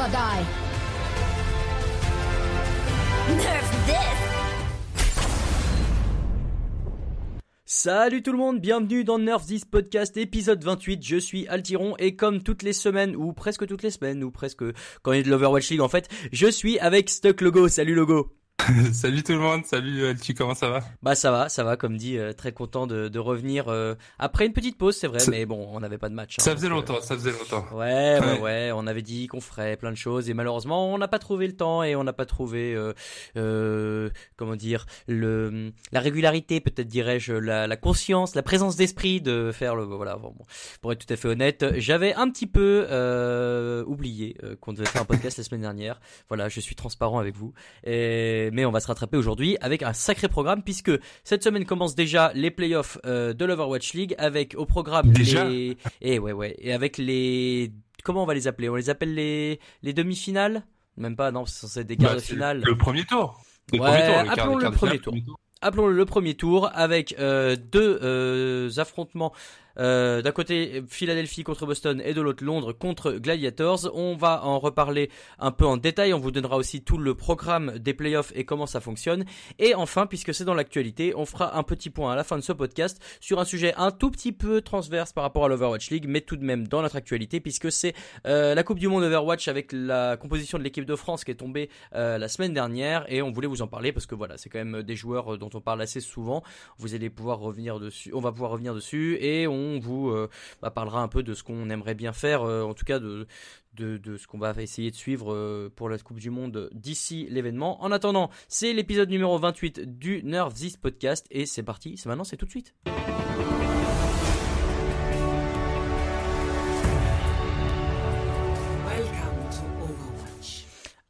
never die. Nerf this. Salut tout le monde, bienvenue dans Nerf This Podcast épisode 28, je suis Altiron et comme toutes les semaines, ou presque toutes les semaines, ou presque quand il y a de l'Overwatch League en fait, je suis avec Stuck Logo, salut Logo salut tout le monde, salut Alti, comment ça va Bah ça va, ça va comme dit, euh, très content de, de revenir euh, après une petite pause, c'est vrai, mais bon, on n'avait pas de match. Hein, ça faisait euh, longtemps, ça faisait longtemps. Ouais, ouais, ouais, on avait dit qu'on ferait plein de choses et malheureusement on n'a pas trouvé le temps et on n'a pas trouvé, comment dire, le la régularité, peut-être dirais-je, la, la, conscience, la présence d'esprit de faire le, voilà, bon, pour être tout à fait honnête, j'avais un petit peu oublié qu'on devait faire un podcast la semaine dernière. Voilà, je suis transparent avec vous et mais on va se rattraper aujourd'hui avec un sacré programme puisque cette semaine commence déjà les playoffs euh, de l'Overwatch League avec au programme déjà les et ouais ouais et avec les comment on va les appeler? On les appelle les les demi-finales? Même pas non, c'est censé être des quarts bah, de finale. Le premier tour. Le ouais, appelons le, premier tour. Appelons-le le premier tour avec euh, deux euh, affrontements euh, d'un côté Philadelphie contre Boston et de l'autre Londres contre Gladiators. On va en reparler un peu en détail. On vous donnera aussi tout le programme des playoffs et comment ça fonctionne. Et enfin, puisque c'est dans l'actualité, on fera un petit point à la fin de ce podcast sur un sujet un tout petit peu transverse par rapport à l'Overwatch League, mais tout de même dans notre actualité, puisque c'est euh, la Coupe du Monde Overwatch avec la composition de l'équipe de France qui est tombée euh, la semaine dernière. Et on voulait vous en parler parce que voilà, c'est quand même des joueurs dont on parle assez souvent. Vous allez pouvoir revenir dessus. On va pouvoir revenir dessus et on vous euh, bah, parlera un peu de ce qu'on aimerait bien faire, euh, en tout cas de, de, ce qu'on va essayer de suivre euh, pour la Coupe du Monde d'ici l'événement. En attendant, c'est l'épisode numéro 28 du Nerf This Podcast et c'est parti, c'est maintenant, c'est tout de suite.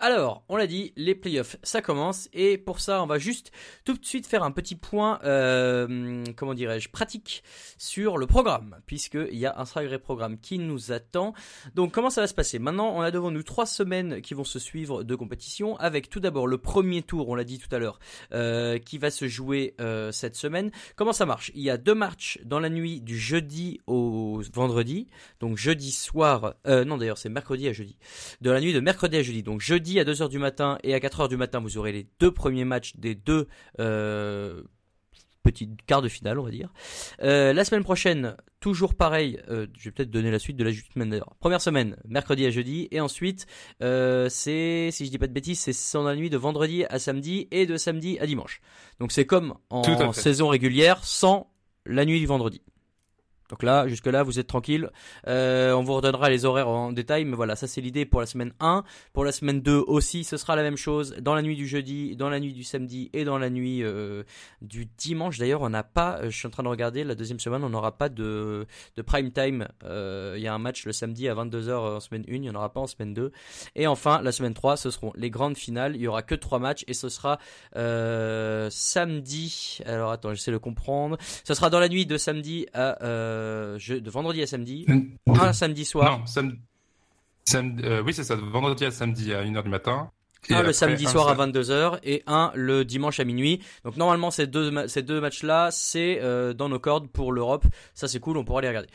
Alors, on l'a dit, les playoffs, ça commence. Et pour ça, on va juste tout de suite faire un petit point, euh, comment dirais-je, pratique sur le programme, puisqu'il y a un sacré programme qui nous attend. Donc, comment ça va se passer? Maintenant, on a devant nous trois semaines qui vont se suivre de compétition, avec tout d'abord le premier tour, on l'a dit tout à l'heure, euh, qui va se jouer euh, cette semaine. Comment ça marche? Il y a deux matchs dans la nuit du jeudi au vendredi, donc jeudi soir, non d'ailleurs c'est mercredi à jeudi, de la nuit de mercredi à jeudi, donc jeudi à 2h du matin et à 4h du matin, vous aurez les deux premiers matchs des deux euh, petits quarts de finale, on va dire. Euh, la semaine prochaine, toujours pareil, euh, je vais peut-être donner la suite de la semaine d'ailleurs. Première semaine, mercredi à jeudi, et ensuite, c'est, si je dis pas de bêtises, c'est dans la nuit de vendredi à samedi et de samedi à dimanche. Donc c'est comme en saison régulière, sans la nuit du vendredi. Donc là, jusque là, vous êtes tranquille. Euh, on vous redonnera les horaires en détail, mais voilà, ça c'est l'idée pour la semaine 1. Pour la semaine 2 aussi, ce sera la même chose. Dans la nuit du jeudi, dans la nuit du samedi et dans la nuit euh, du dimanche. D'ailleurs, on n'a pas, euh, je suis en train de regarder, la deuxième semaine, on n'aura pas de, de prime time. Il y a un match le samedi à 22h en semaine 1, il n'y en aura pas en semaine 2. Et enfin, la semaine 3, ce seront les grandes finales. Il y aura que trois matchs et ce sera samedi. Alors attends, j'essaie de comprendre. Ce sera dans la nuit de samedi à euh, de vendredi à samedi, un samedi soir. Non, euh, oui, c'est ça, de vendredi à samedi à 1h du matin. Un le samedi soir à 22h et un le dimanche à minuit. Donc normalement ces deux, ces deux matchs-là, c'est euh, dans nos cordes pour l'Europe. Ça c'est cool, on pourra les regarder.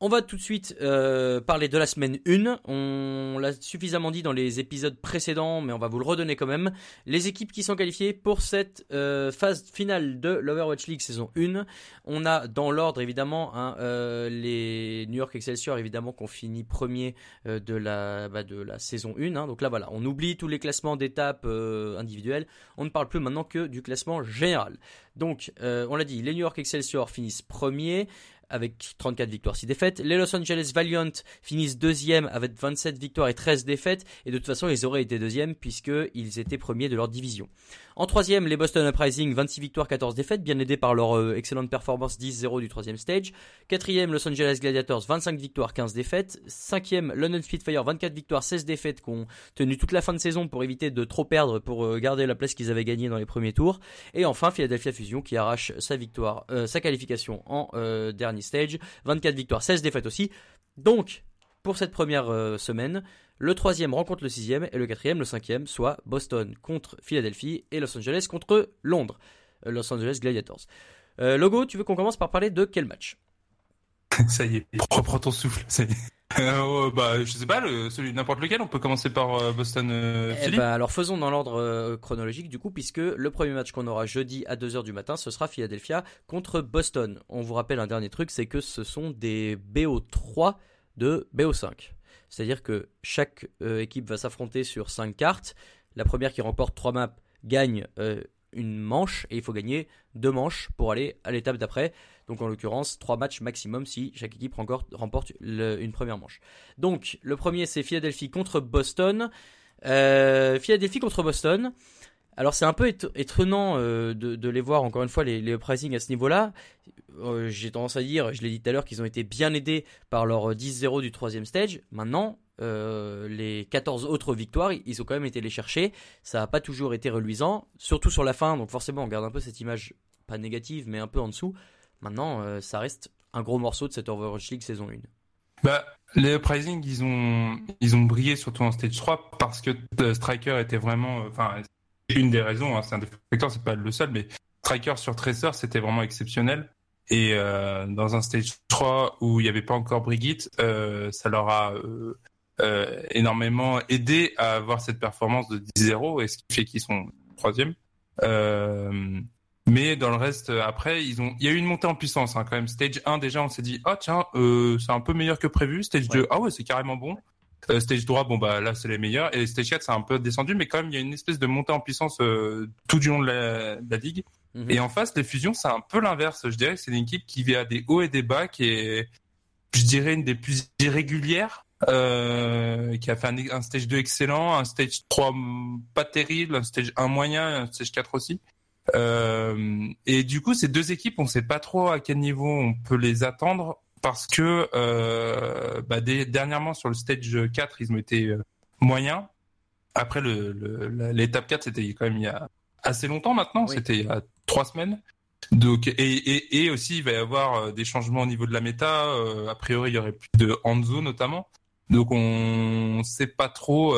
On va tout de suite euh, parler de la semaine 1. On l'a suffisamment dit dans les épisodes précédents, mais on va vous le redonner quand même. Les équipes qui sont qualifiées pour cette euh, phase finale de l'Overwatch League saison 1. On a dans l'ordre évidemment hein, euh, les New York Excelsior évidemment qu'on finit premier de, la, bah, de la saison 1. Hein. Donc là voilà, on oublie tous les classements d'étapes individuelles. On ne parle plus maintenant que du classement général. Donc on l'a dit, les New York Excelsior finissent premier avec 34 victoires, 6 défaites. Les Los Angeles Valiant finissent deuxième avec 27 victoires et 13 défaites. Et de toute façon, ils auraient été deuxième puisqu'ils étaient premiers de leur division. En troisième, les Boston Uprising, 26 victoires, 14 défaites, bien aidés par leur euh, excellente performance 10-0 du troisième stage. Quatrième, Los Angeles Gladiators, 25 victoires, 15 défaites. Cinquième, London Spitfire, 24 victoires, 16 défaites, qui ont tenu toute la fin de saison pour éviter de trop perdre, pour euh, garder la place qu'ils avaient gagnée dans les premiers tours. Et enfin, Philadelphia Fusion, qui arrache sa victoire, euh, sa qualification en dernier stage, 24 victoires, 16 défaites aussi. Donc, pour cette première semaine, le troisième rencontre le sixième et le quatrième le cinquième, soit Boston contre Philadelphie et Los Angeles contre Londres. Euh, Los Angeles Gladiators. Euh, Logo, tu veux qu'on commence par parler de quel match? Ça y est, reprends ton souffle. Euh, bah, je sais pas, le, celui n'importe lequel. On peut commencer par euh, Boston. Euh, eh ben, alors faisons dans l'ordre euh, chronologique du coup, puisque le premier match qu'on aura jeudi à 2h du matin, ce sera Philadelphia contre Boston. On vous rappelle un dernier truc, c'est que ce sont des BO3 de BO5. C'est-à-dire que chaque équipe va s'affronter sur 5 cartes. La première qui remporte 3 maps gagne une manche et il faut gagner deux manches pour aller à l'étape d'après. Donc en l'occurrence, trois matchs maximum si chaque équipe remporte une première manche. Donc le premier c'est Philadelphie contre Boston. Euh, Philadelphie contre Boston. Alors c'est un peu étonnant euh, de, les voir encore une fois les, les à ce niveau-là. Euh, j'ai tendance à dire, je l'ai dit tout à l'heure, qu'ils ont été bien aidés par leur 10-0 du troisième stage. Maintenant, les 14 autres victoires, ils ont quand même été les chercher. Ça n'a pas toujours été reluisant, surtout sur la fin. Donc forcément, on garde un peu cette image pas négative, mais un peu en dessous. Maintenant, euh, ça reste un gros morceau de cette Overwatch League saison 1. Bah, les Uprising, ils ont, ils ont brillé surtout en stage 3 parce que euh, Striker était vraiment, euh, enfin, une des raisons, hein, c'est un des facteurs, c'est pas le seul, mais Striker sur Tracer, c'était vraiment exceptionnel. Et dans un stage 3 où il n'y avait pas encore Brigitte, ça leur a énormément aidé à avoir cette performance de 10-0 et ce qui fait qu'ils sont troisième. Mais dans le reste, euh, après, ils ont, il y a eu une montée en puissance hein, quand même. Stage 1 déjà, on s'est dit, oh tiens, euh, c'est un peu meilleur que prévu. Stage 2, ah ouais, c'est carrément bon. Euh, stage 3, bon bah là c'est les meilleurs. Et stage 4, c'est un peu descendu, mais quand même il y a une espèce de montée en puissance euh, tout du long de la, de la ligue. Mhm. Et en face, les fusions, c'est un peu l'inverse. Je dirais que c'est une équipe qui vit à des hauts et des bas, qui est, je dirais, une des plus irrégulières. Euh, qui a fait un, un, stage 2 excellent, un stage 3 pas terrible, un stage 1 moyen, un stage 4 aussi. Et du coup, ces deux équipes, on ne sait pas trop à quel niveau on peut les attendre parce que euh, bah, dernièrement sur le stage 4, ils ont été euh, moyens. Après l'étape 4, c'était quand même il y a assez longtemps maintenant, c'était il y a trois semaines. Donc et, et, aussi il va y avoir des changements au niveau de la méta. a priori, il y aurait plus de Hanzo notamment. Donc on ne sait pas trop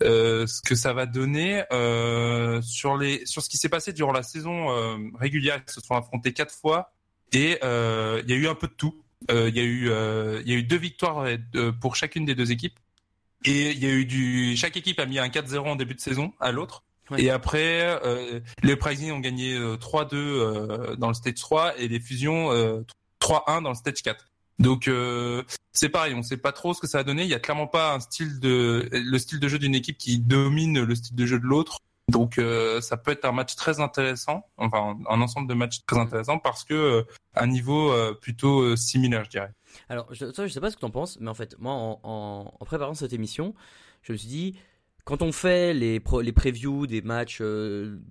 euh, ce que ça va donner euh, sur les sur ce qui s'est passé durant la saison euh, régulière. Ils se sont affrontés quatre fois et il y a eu un peu de tout. Il y a eu il y a eu deux victoires pour chacune des deux équipes et il y a eu du chaque équipe a mis un 4-0 en début de saison à l'autre. Et après, les Pricing ont gagné 3-2 dans le stage 3 et les Fusions 3-1 dans le stage 4. Donc euh, c'est pareil, on sait pas trop ce que ça va donner. Il y a clairement pas un style de le style de jeu d'une équipe qui domine le style de jeu de l'autre. Donc euh, ça peut être un match très intéressant, enfin un ensemble de matchs très intéressants parce que euh, un niveau plutôt similaire, je dirais. Alors je, je sais pas ce que tu en penses, mais en fait moi en, préparant cette émission, je me suis dit quand on fait les, les previews des matchs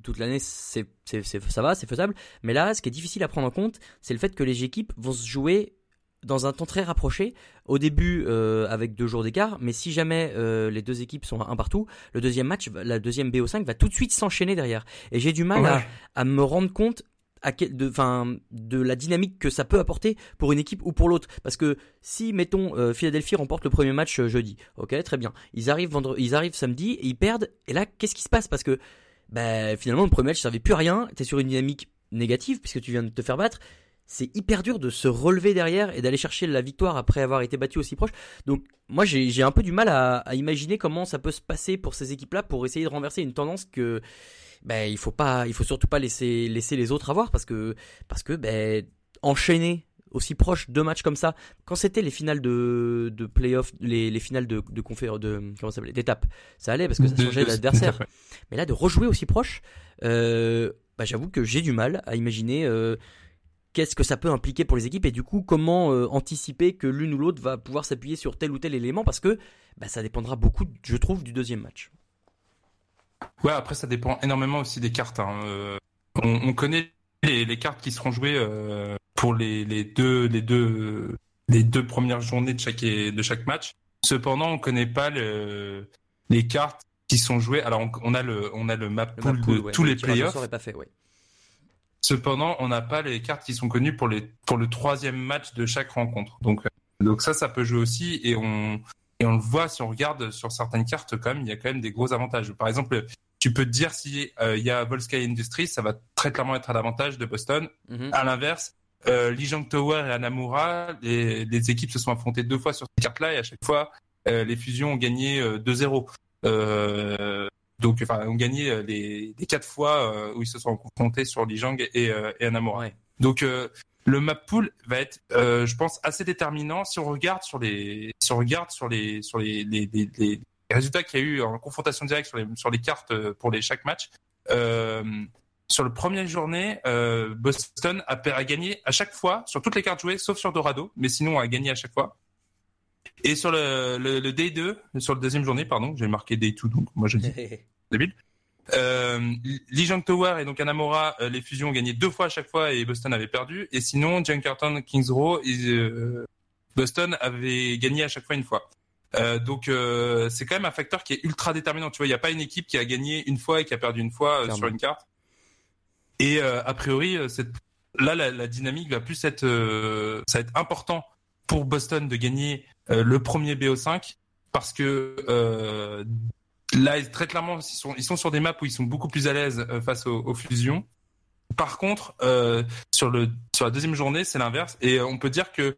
toute l'année, c'est, ça va, c'est faisable. Mais là, ce qui est difficile à prendre en compte, c'est le fait que les équipes vont se jouer dans un temps très rapproché, au début euh, avec deux jours d'écart, mais si jamais euh, les deux équipes sont un partout, le deuxième match, la deuxième BO5 va tout de suite s'enchaîner derrière. Et j'ai du mal à, à, me rendre compte à quel, de, fin, de la dynamique que ça peut apporter pour une équipe ou pour l'autre. Parce que si, mettons, euh, Philadelphie remporte le premier match jeudi, ok, très bien. Ils arrivent, vendredi, ils arrivent samedi et ils perdent. Et là, qu'est-ce qui se passe? Parce que bah, finalement, le premier match ne servait plus à rien. Tu es sur une dynamique négative puisque tu viens de te faire battre c'est hyper dur de se relever derrière et d'aller chercher la victoire après avoir été battu aussi proche. Donc moi j'ai un peu du mal à, imaginer comment ça peut se passer pour ces équipes-là pour essayer de renverser une tendance que ben il faut pas, il faut surtout pas laisser laisser les autres avoir parce que parce que ben enchaîner aussi proche deux matchs comme ça. Quand c'était les finales de de playoff les, les finales de de conférences de comment ça d'étapes ça allait parce que ça changeait l'adversaire mais là de rejouer aussi proche euh, bah, j'avoue que j'ai du mal à imaginer euh, qu'est-ce que ça peut impliquer pour les équipes et du coup comment euh, anticiper que l'une ou l'autre va pouvoir s'appuyer sur tel ou tel élément parce que bah, ça dépendra beaucoup, je trouve, du deuxième match. Ouais, après ça dépend énormément aussi des cartes. Hein. Euh, on, connaît les, cartes qui seront jouées euh, pour les, deux, les, deux, les deux premières journées de chaque, de chaque match. Cependant, on connaît pas les cartes qui sont jouées. Alors on, a le on a le map pool, de tous les playoffs. Pas fait, ouais. Cependant, on n'a pas les cartes qui sont connues pour, les, pour le troisième match de chaque rencontre. Donc, euh, donc ça, ça peut jouer aussi. Et on, et on le voit si on regarde sur certaines cartes, quand même, il y a quand même des gros avantages. Par exemple, tu peux te dire si euh, il y a Volsky Industries, ça va très clairement être à l'avantage de Boston. Mhm. À l'inverse, euh, Lee Jong Tower et Anamura, les, les, équipes se sont affrontées deux fois sur cette carte-là et à chaque fois, euh, les fusions ont gagné 2-0. Euh, donc, enfin, ont gagné les, les quatre fois où ils se sont confrontés sur Lee Jong et, et Anamura. Ouais. Donc, le map pool va être, je pense, assez déterminant si on regarde sur les, si on regarde sur les, sur les, les, les, les résultats qu'il y a eu en confrontation directe sur les, sur les cartes pour les chaque match. Euh, sur le premier journée, euh, Boston a, a, gagné à chaque fois sur toutes les cartes jouées, sauf sur Dorado, mais sinon a gagné à chaque fois. Et sur le, le, le Day 2, sur le deuxième journée, pardon, j'ai marqué Day 2, donc moi je dis débile. Euh, Lee Tower et donc Anamora, euh, les fusions ont gagné deux fois à chaque fois et Boston avait perdu. Et sinon, Carton, Kings Row, euh, Boston avait gagné à chaque fois une fois. Euh, donc c'est quand même un facteur qui est ultra déterminant. Tu vois, il n'y a pas une équipe qui a gagné une fois et qui a perdu une fois sur une carte. Et a priori, cette... là, la, la, dynamique va plus être, ça va être important pour Boston de gagner le premier BO5 parce que là, très clairement, ils sont, ils sont sur des maps où ils sont beaucoup plus à l'aise face aux, aux, fusions. Par contre, euh, sur le sur la deuxième journée, c'est l'inverse et on peut dire que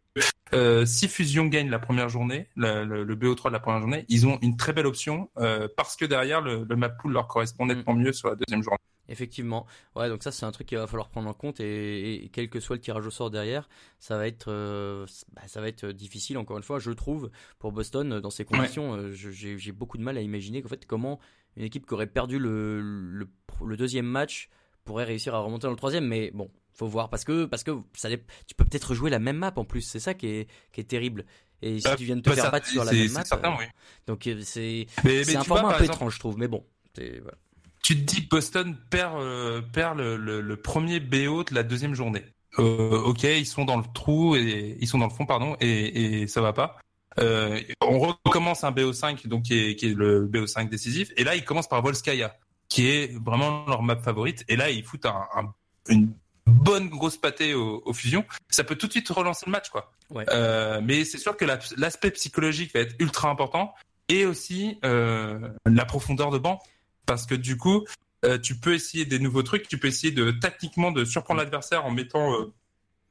euh, si Fusion gagne la première journée, le, le, le, BO3 de la première journée, ils ont une très belle option euh, parce que derrière le, le map pool leur correspond nettement mieux sur la deuxième journée. Effectivement. Ouais, donc ça c'est un truc qu'il va falloir prendre en compte et, et, quel que soit le tirage au sort derrière, ça va être euh, bah, ça va être difficile encore une fois, je trouve pour Boston dans ces conditions, ouais. euh, j'ai beaucoup de mal à imaginer qu'en fait comment une équipe qui aurait perdu le, le, le deuxième match pourrait réussir à remonter dans le troisième, mais bon, faut voir parce que parce que ça, tu peux peut-être jouer la même map en plus, c'est ça qui est qui est terrible. Et si euh, tu viens de te bah, faire battre sur la même map, certain, euh, oui. donc c'est c'est un format vois, un peu exemple, étrange, je trouve, mais bon. Voilà. Tu te dis Boston perd euh, perd le, le, le, premier BO de la deuxième journée. Euh, ok, ils sont dans le trou et ils sont dans le fond, pardon, et, et ça va pas. Euh, on recommence un BO5, donc qui est, qui est le BO5 décisif, et là ils commencent par Volskaya qui est vraiment leur map favorite. Et là, ils foutent un, un, une bonne grosse pâtée aux, aux, fusions. Ça peut tout de suite relancer le match, quoi. Ouais. Euh, mais c'est sûr que l'aspect la, psychologique va être ultra important et aussi euh, la profondeur de banc, parce que du coup, euh, tu peux essayer des nouveaux trucs. Tu peux essayer de tactiquement de surprendre l'adversaire en mettant, euh,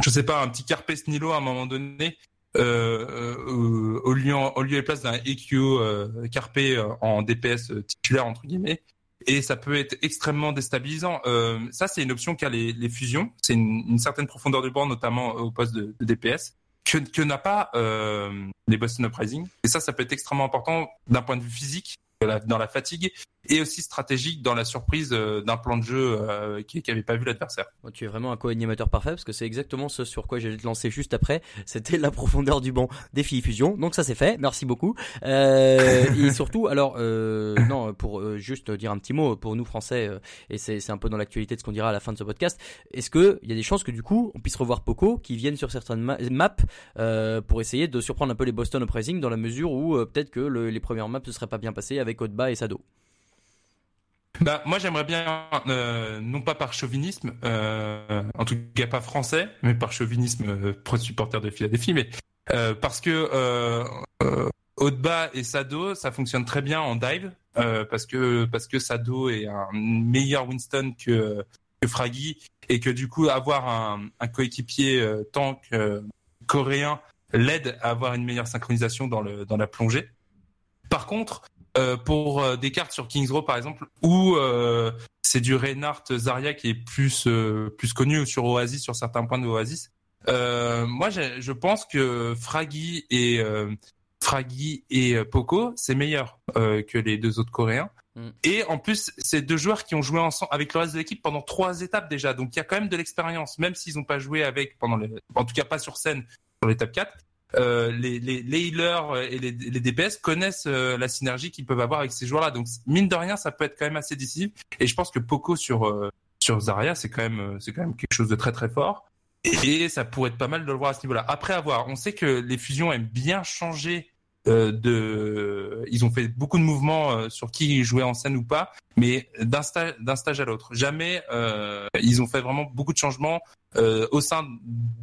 je sais pas, un petit Carpe Nilo à un moment donné. Euh, au, lieu, au lieu et place d'un EQ Carpe en DPS titulaire entre guillemets et ça peut être extrêmement déstabilisant. Euh, ça, c'est une option qu'a les, les, fusions. C'est une, une, certaine profondeur de banc, notamment au poste de, de DPS, que, que n'a pas euh, les Boston Uprising. Et ça, ça peut être extrêmement important d'un point de vue physique, dans la fatigue, et aussi stratégique dans la surprise euh, d'un plan de jeu euh, qui n'avait pas vu l'adversaire. Tu es vraiment un co-animateur parfait parce que c'est exactement ce sur quoi j'allais te lancer juste après. C'était la profondeur du banc filles fusion. Donc ça c'est fait. Merci beaucoup. Euh, et surtout, alors non, pour juste dire un petit mot pour nous français et c'est un peu dans l'actualité de ce qu'on dira à la fin de ce podcast. Est-ce que il y a des chances que du coup on puisse revoir Poco qui viennent sur certaines ma maps pour essayer de surprendre un peu les Boston Uprising dans la mesure où peut-être que le, les premières maps ne seraient pas bien passées avec Otba et Sado? Bah, moi, j'aimerais bien, euh, non pas par chauvinisme, euh, en tout cas pas français, mais par chauvinisme euh, pro supporter de Philadelphie, mais parce que Haut-de-bas et Sado, ça fonctionne très bien en dive, parce que parce que Sado est un meilleur Winston que que Fraggy et que du coup avoir un, un coéquipier tank coréen l'aide à avoir une meilleure synchronisation dans le dans la plongée. Par contre, euh, pour euh, des cartes sur Kings Row par exemple, où euh, c'est du Reinhardt Zarya qui est plus euh, plus connu sur Oasis sur certains points de Oasis. moi, je pense que Fraggy et Fraggy et Poco c'est meilleur que les deux autres Coréens. Mm. Et en plus, c'est deux joueurs qui ont joué ensemble avec le reste de l'équipe pendant trois étapes déjà. Donc il y a quand même de l'expérience, même s'ils n'ont pas joué avec pendant les, en tout cas pas sur scène sur l'étape 4 euh, les, les, healers et les, les DPS connaissent euh, la synergie qu'ils peuvent avoir avec ces joueurs-là. Donc mine de rien, ça peut être quand même assez décisif. Et je pense que Poco sur euh, sur Zarya, c'est quand même c'est quand même quelque chose de très très fort. Et ça pourrait être pas mal de le voir à ce niveau-là. Après avoir, on sait que les fusions aiment bien changer euh, de, ils ont fait beaucoup de mouvements euh, sur qui jouait en scène ou pas, mais d'un stage, à l'autre. Jamais euh, ils ont fait vraiment beaucoup de changements au sein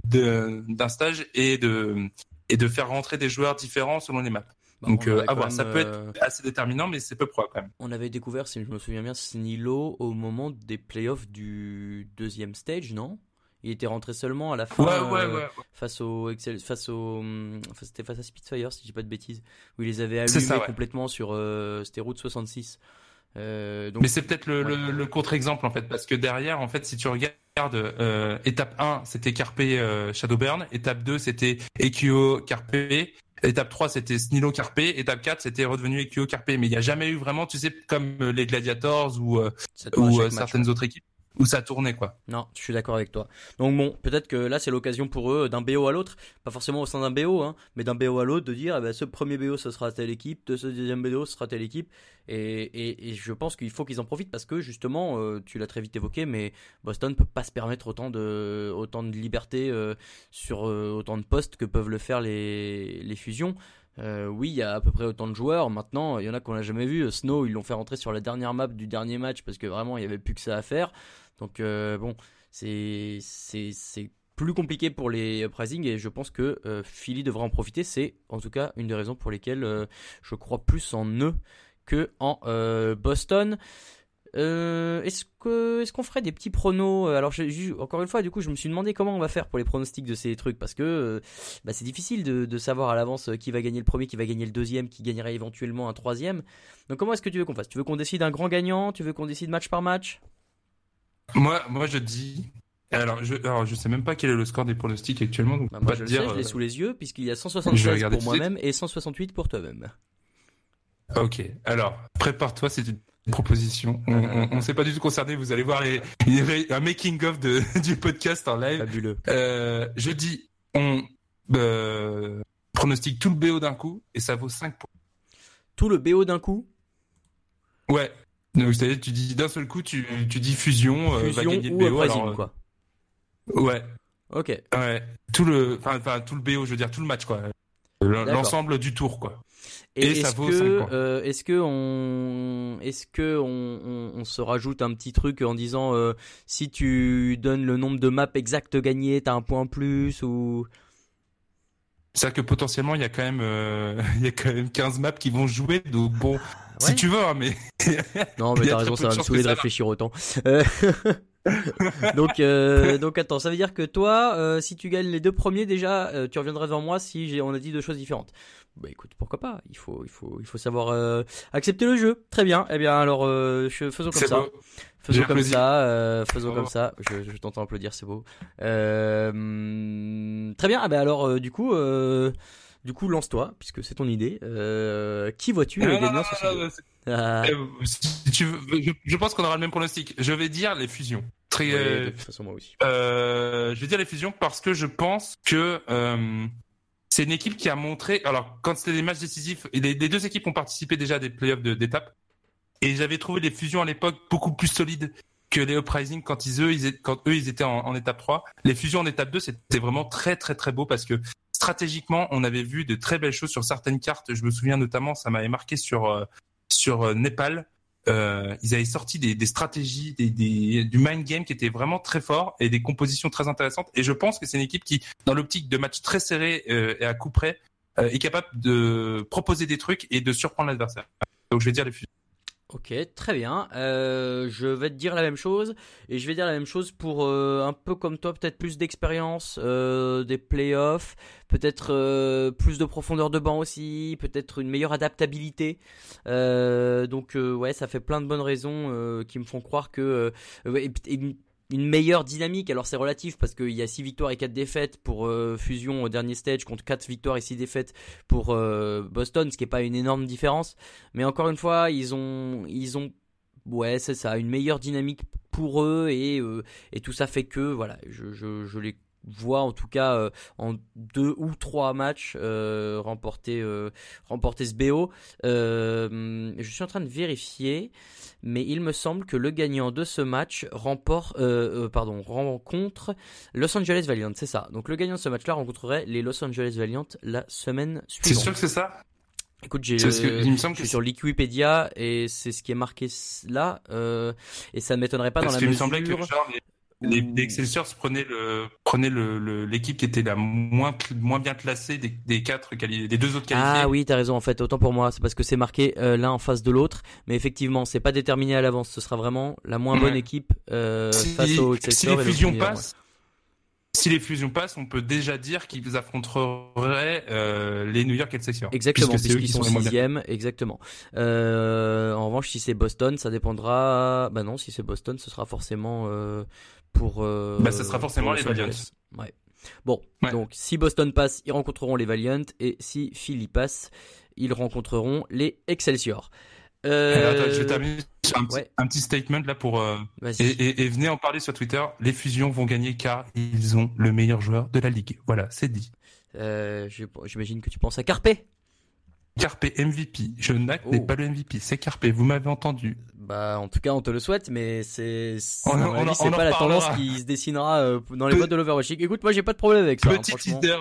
d'un stage et de et de faire rentrer des joueurs différents selon les maps. Bah, Donc, on euh, à voir, même, ça peut euh, être assez déterminant, mais c'est peu probable quand même. On avait découvert, si je me souviens bien, Snilo au moment des playoffs du deuxième stage, non? Il était rentré seulement à la fin Ouais, ouais, euh, ouais. face au Excel, face au, c'était face à Spitfire si je dis pas de bêtises, où il les avait allumés ça, complètement sur, euh, c'était Route 66. Euh, donc Mais c'est peut-être le, Ouais. le, le contre-exemple en fait, parce que derrière, en fait, si tu regardes, euh, étape 1, c'était Carpe euh, Shadowburn, étape 2, c'était Ekio Carpe, étape 3, c'était Snilo Carpe, étape 4, c'était redevenu Ekio Carpe, mais il n'y a jamais eu vraiment, tu sais, comme euh, les Gladiators ou, euh, ou match, certaines autres équipes, où ça tournait quoi. Non, je suis d'accord avec toi. Donc bon, peut-être que là c'est l'occasion pour eux d'un BO à l'autre, pas forcément au sein d'un BO, hein, mais d'un BO à l'autre de dire, eh ben, ce premier BO ce sera telle équipe, de ce deuxième BO ce sera telle équipe, et, et, et je pense qu'il faut qu'ils en profitent parce que justement, euh, tu l'as très vite évoqué, mais Boston peut pas se permettre autant de autant de liberté euh, sur euh, autant de postes que peuvent le faire les les fusions. Oui, il y a à peu près autant de joueurs. Maintenant, il y en a qu'on n'a jamais vu. Snow, ils l'ont fait rentrer sur la dernière map du dernier match parce que vraiment, il y avait plus que ça à faire. Donc euh, bon, c'est plus compliqué pour les uprising et je pense que euh, Philly devrait en profiter. C'est en tout cas une des raisons pour lesquelles euh, je crois plus en eux que en Boston. Est-ce que est-ce qu'on ferait des petits pronos? Alors encore une fois, du coup, je me suis demandé comment on va faire pour les pronostics de ces trucs parce que bah, c'est difficile de, savoir à l'avance qui va gagner le premier, qui va gagner le deuxième, qui gagnera éventuellement un troisième. Donc comment est-ce que tu veux qu'on fasse? Tu veux qu'on décide un grand gagnant? Tu veux qu'on décide match par match? Moi, moi, je dis. Alors, je, alors, je sais même pas quel est le score des pronostics actuellement, donc Bah, moi je te le sais, dire. je l'ai euh, sous les yeux puisqu'il y a Je vais 176 regarder pour moi-même et 168 pour toi-même. Ok, alors prépare-toi, c'est une proposition. On, on s'est pas du tout concerné. Vous allez voir les, il y avait un making of de du podcast en live. Fabuleux. Euh, je dis, on euh, pronostique tout le BO d'un coup et ça vaut 5 points. Tout le BO d'un coup, Ouais. Donc, c'est-à-dire, tu dis d'un seul coup, tu, tu dis fusion, euh, va fusion gagner le ou BO. uprising alors, euh, quoi. Ouais, Ok. ouais. Tout le, enfin, tout le BO, je veux dire, tout le match, quoi. L'ensemble du tour, quoi. Et, Et ça est-ce vaut que, euh, est-ce que on, est-ce que on, on, on se rajoute un petit truc en disant euh, si tu donnes le nombre de maps exact gagnées, t'as un point plus ou C'est-à-dire que potentiellement, il y a quand même, euh, il y a quand même 15 maps qui vont jouer, donc bon, Ouais. si tu veux, hein, mais. Non, mais t'as raison, ça va me saouler de réfléchir autant. Euh, donc, euh, donc attends, ça veut dire que toi, euh, si tu gagnes les deux premiers déjà, euh, tu reviendras devant moi si j'ai, on a dit deux choses différentes. Bah écoute, pourquoi pas? Il faut, il faut, il faut savoir euh, accepter le jeu. Très bien. Eh bien, alors, euh, je- faisons comme ça. beau. Faisons comme applaudi. ça, euh, faisons comme ça. Je, je t'entends applaudir, c'est beau. Très bien. Ah ben alors, euh, du coup, euh, du coup, lance-toi puisque c'est ton idée. Euh, qui vois-tu euh, gagnant ce euh, si tu veux, je, je pense qu'on aura le même pronostic. Je vais dire les fusions. Très, ouais, euh, de toute façon, moi aussi. Euh, je vais dire les fusions parce que je pense que euh, c'est une équipe qui a montré. Alors, quand c'était des matchs décisifs, les, les deux équipes ont participé déjà à des playoffs de- d'étape. Et j'avais trouvé les fusions à l'époque beaucoup plus solides que les Uprising quand ils eux ils étaient, quand eux ils étaient en, en étape 3. Les fusions en étape 2, c'était vraiment très très très beau parce que stratégiquement, on avait vu de très belles choses sur certaines cartes. Je me souviens notamment, ça m'avait marqué sur euh, sur euh, Népal. Euh, ils avaient sorti des, stratégies, du mind game qui était vraiment très fort et des compositions très intéressantes. Et je pense que c'est une équipe qui, dans l'optique de matchs très serrés euh, et à coup près, euh, est capable de proposer des trucs et de surprendre l'adversaire. Donc je vais dire les fusions. Ok, très bien. Euh, je vais te dire la même chose et je vais dire la même chose pour euh, un peu comme toi, peut-être plus d'expérience euh, des playoffs, peut-être plus de profondeur de banc aussi, peut-être une meilleure adaptabilité. Donc ouais, ça fait plein de bonnes raisons qui me font croire que et une- meilleure dynamique. Alors c'est relatif parce qu'il y a 6 victoires et 4 défaites pour euh, Fusion au dernier stage contre 4 victoires et 6 défaites pour euh, Boston, ce qui est pas une énorme différence. Mais encore une fois, ils ont, ils ont, ouais, c'est ça, une meilleure dynamique pour eux et euh, et tout ça fait que voilà, je je, je les vois en tout cas euh, en deux ou trois matchs euh, remporter euh, remporter ce BO. Je suis en train de vérifier, mais il me semble que le gagnant de ce match remporte, pardon, rencontre Los Angeles Valiant, c'est ça. Donc le gagnant de ce match-là rencontrerait les Los Angeles Valiant la semaine C'est suivante. sûr que c'est ça? Écoute, j'ai C'est il me semble je que suis sur Wikipédia et c'est ce qui est marqué là euh, et ça ne m'étonnerait pas parce dans la me semblait que mesure les, les, les prenaient le prenaient le le- l'équipe qui était la moins moins bien classée des, des quatre quali- des deux autres qualifiés. Ah oui, t'as raison en fait, autant pour moi, c'est parce que c'est marqué euh, l'un en face de l'autre, mais effectivement, c'est pas déterminé à l'avance, ce sera vraiment la moins bonne Ouais. équipe euh, si, face au si Excelsior les et le fusions passent, si les fusions passent, on peut déjà dire qu'ils affronteraient euh, les New York Excelsior. Exactement, puisque c'est eux puisqu'ils qui sont sixième, exactement. Euh, en revanche, si c'est Boston, ça dépendra. Bah non, si c'est Boston, ce sera forcément euh, pour. Bah, ce sera forcément les Valiants. Ouais. Bon, Ouais. donc si Boston passe, ils rencontreront les Valiant, et si Philly passe, ils rencontreront les Excelsior. Euh, attends, je vais terminer sur un petit, ouais. un petit statement là pour euh, et, et- et venez en parler sur Twitter. Les fusions vont gagner car ils ont le meilleur joueur de la ligue. Voilà, c'est dit. Euh, J'imagine que tu penses à Carpe. Carpe MVP. Je n'ac Oh. n'est pas le MVP, c'est Carpe. Vous m'avez entendu. Bah, en tout cas, on te le souhaite, mais c'est, c'est- pas la tendance qui se dessinera dans les votes de l'Overwatch. Écoute, moi, j'ai pas de problème avec ça. hein, Petit teaser,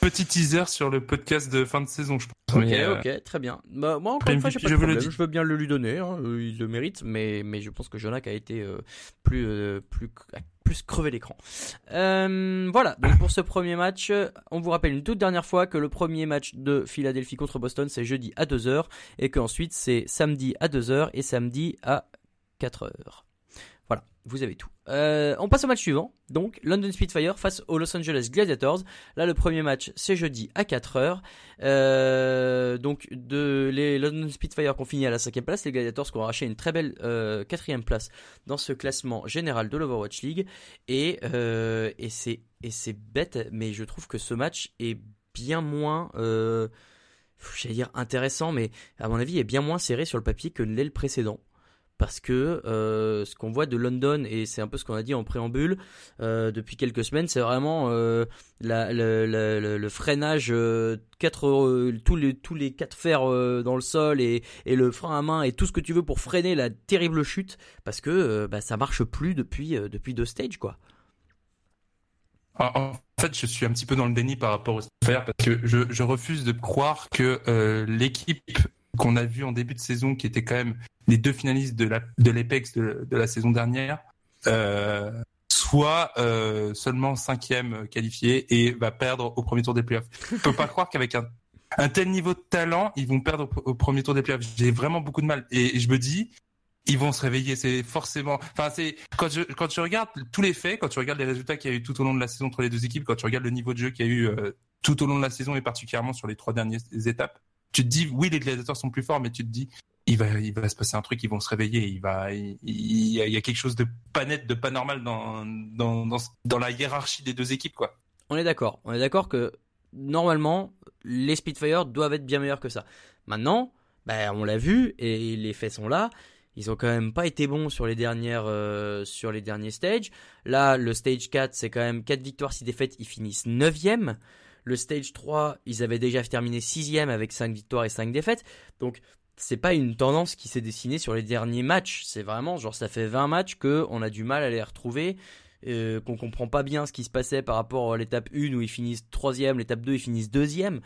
petit teaser sur le podcast de fin de saison, je pense. Ok, euh, ok, très bien. Bah, moi, encore une fois, j'ai pas de je problème. dis. Je veux bien le lui donner. hein, euh, il le mérite, mais, mais je pense que Jonak a été euh, plus, euh, plus, plus crevé l'écran. Voilà. Donc pour ce premier match, on vous rappelle une toute dernière fois que le premier match de Philadelphie contre Boston, c'est jeudi à 2h et qu'ensuite c'est samedi à 2h et samedi à 4h. Voilà, vous avez tout. Euh, on passe au match suivant. Donc, London Spitfire face aux Los Angeles Gladiators. Là, le premier match, c'est jeudi à 4h. Euh, donc, les London Spitfire qui ont fini à la cinquième place, les Gladiators qui ont arraché une très belle euh, quatrième place dans ce classement général de l'Overwatch League. Et, euh, et c'est bête, mais je trouve que ce match est bien moins, j'allais dire intéressant, mais à mon avis, est bien moins serré sur le papier que l'est le précédent. Parce que euh, ce qu'on voit de London, et c'est un peu ce qu'on a dit en préambule euh, depuis quelques semaines, c'est vraiment euh, le, freinage, quatre, tous, les, tous les quatre fers dans le sol et, le frein à main et tout ce que tu veux pour freiner la terrible chute, parce que bah, ça marche plus depuis, depuis deux stages, quoi. En fait, je suis un petit peu dans le déni par rapport au Spitfire parce que je, refuse de croire que l'équipe qu'on a vue en début de saison, qui était quand même les deux finalistes de la de l'Apex de, de la saison dernière, euh, soit euh, seulement cinquième qualifié et va perdre au premier tour des playoffs. Je peux pas croire qu'avec un, tel niveau de talent, ils vont perdre au, au premier tour des playoffs. J'ai vraiment beaucoup de mal et, je me dis. Ils vont se réveiller, c'est forcément. Enfin, c'est quand je quand tu regardes tous les faits, quand tu regardes les résultats qu'il y a eu tout au long de la saison entre les deux équipes, quand tu regardes le niveau de jeu qu'il y a eu euh, tout au long de la saison et particulièrement sur les trois dernières étapes, tu te dis oui les gladiateurs sont plus forts, mais tu te dis il va il va se passer un truc, ils vont se réveiller, il va il, y, a, quelque chose de pas net, de pas normal dans dans dans, la hiérarchie des deux équipes quoi. On est d'accord. On est d'accord que normalement, les Spitfire doivent être bien meilleurs que ça. Maintenant, ben, on l'a vu et les faits sont là. Ils ont quand même pas été bons sur les dernières euh, sur les derniers stages. Là, le stage 4, c'est quand même 4 victoires, 6 défaites, ils finissent 9e. Le stage 3, ils avaient déjà terminé 6e avec 5 victoires et 5 défaites. Donc c'est pas une tendance qui s'est dessinée sur les derniers matchs. C'est vraiment genre ça fait 20 matchs que on a du mal à les retrouver euh, qu'on comprend pas bien ce qui se passait par rapport à l'étape 1 où ils finissent 3ème, l'étape 2 ils finissent 2ème.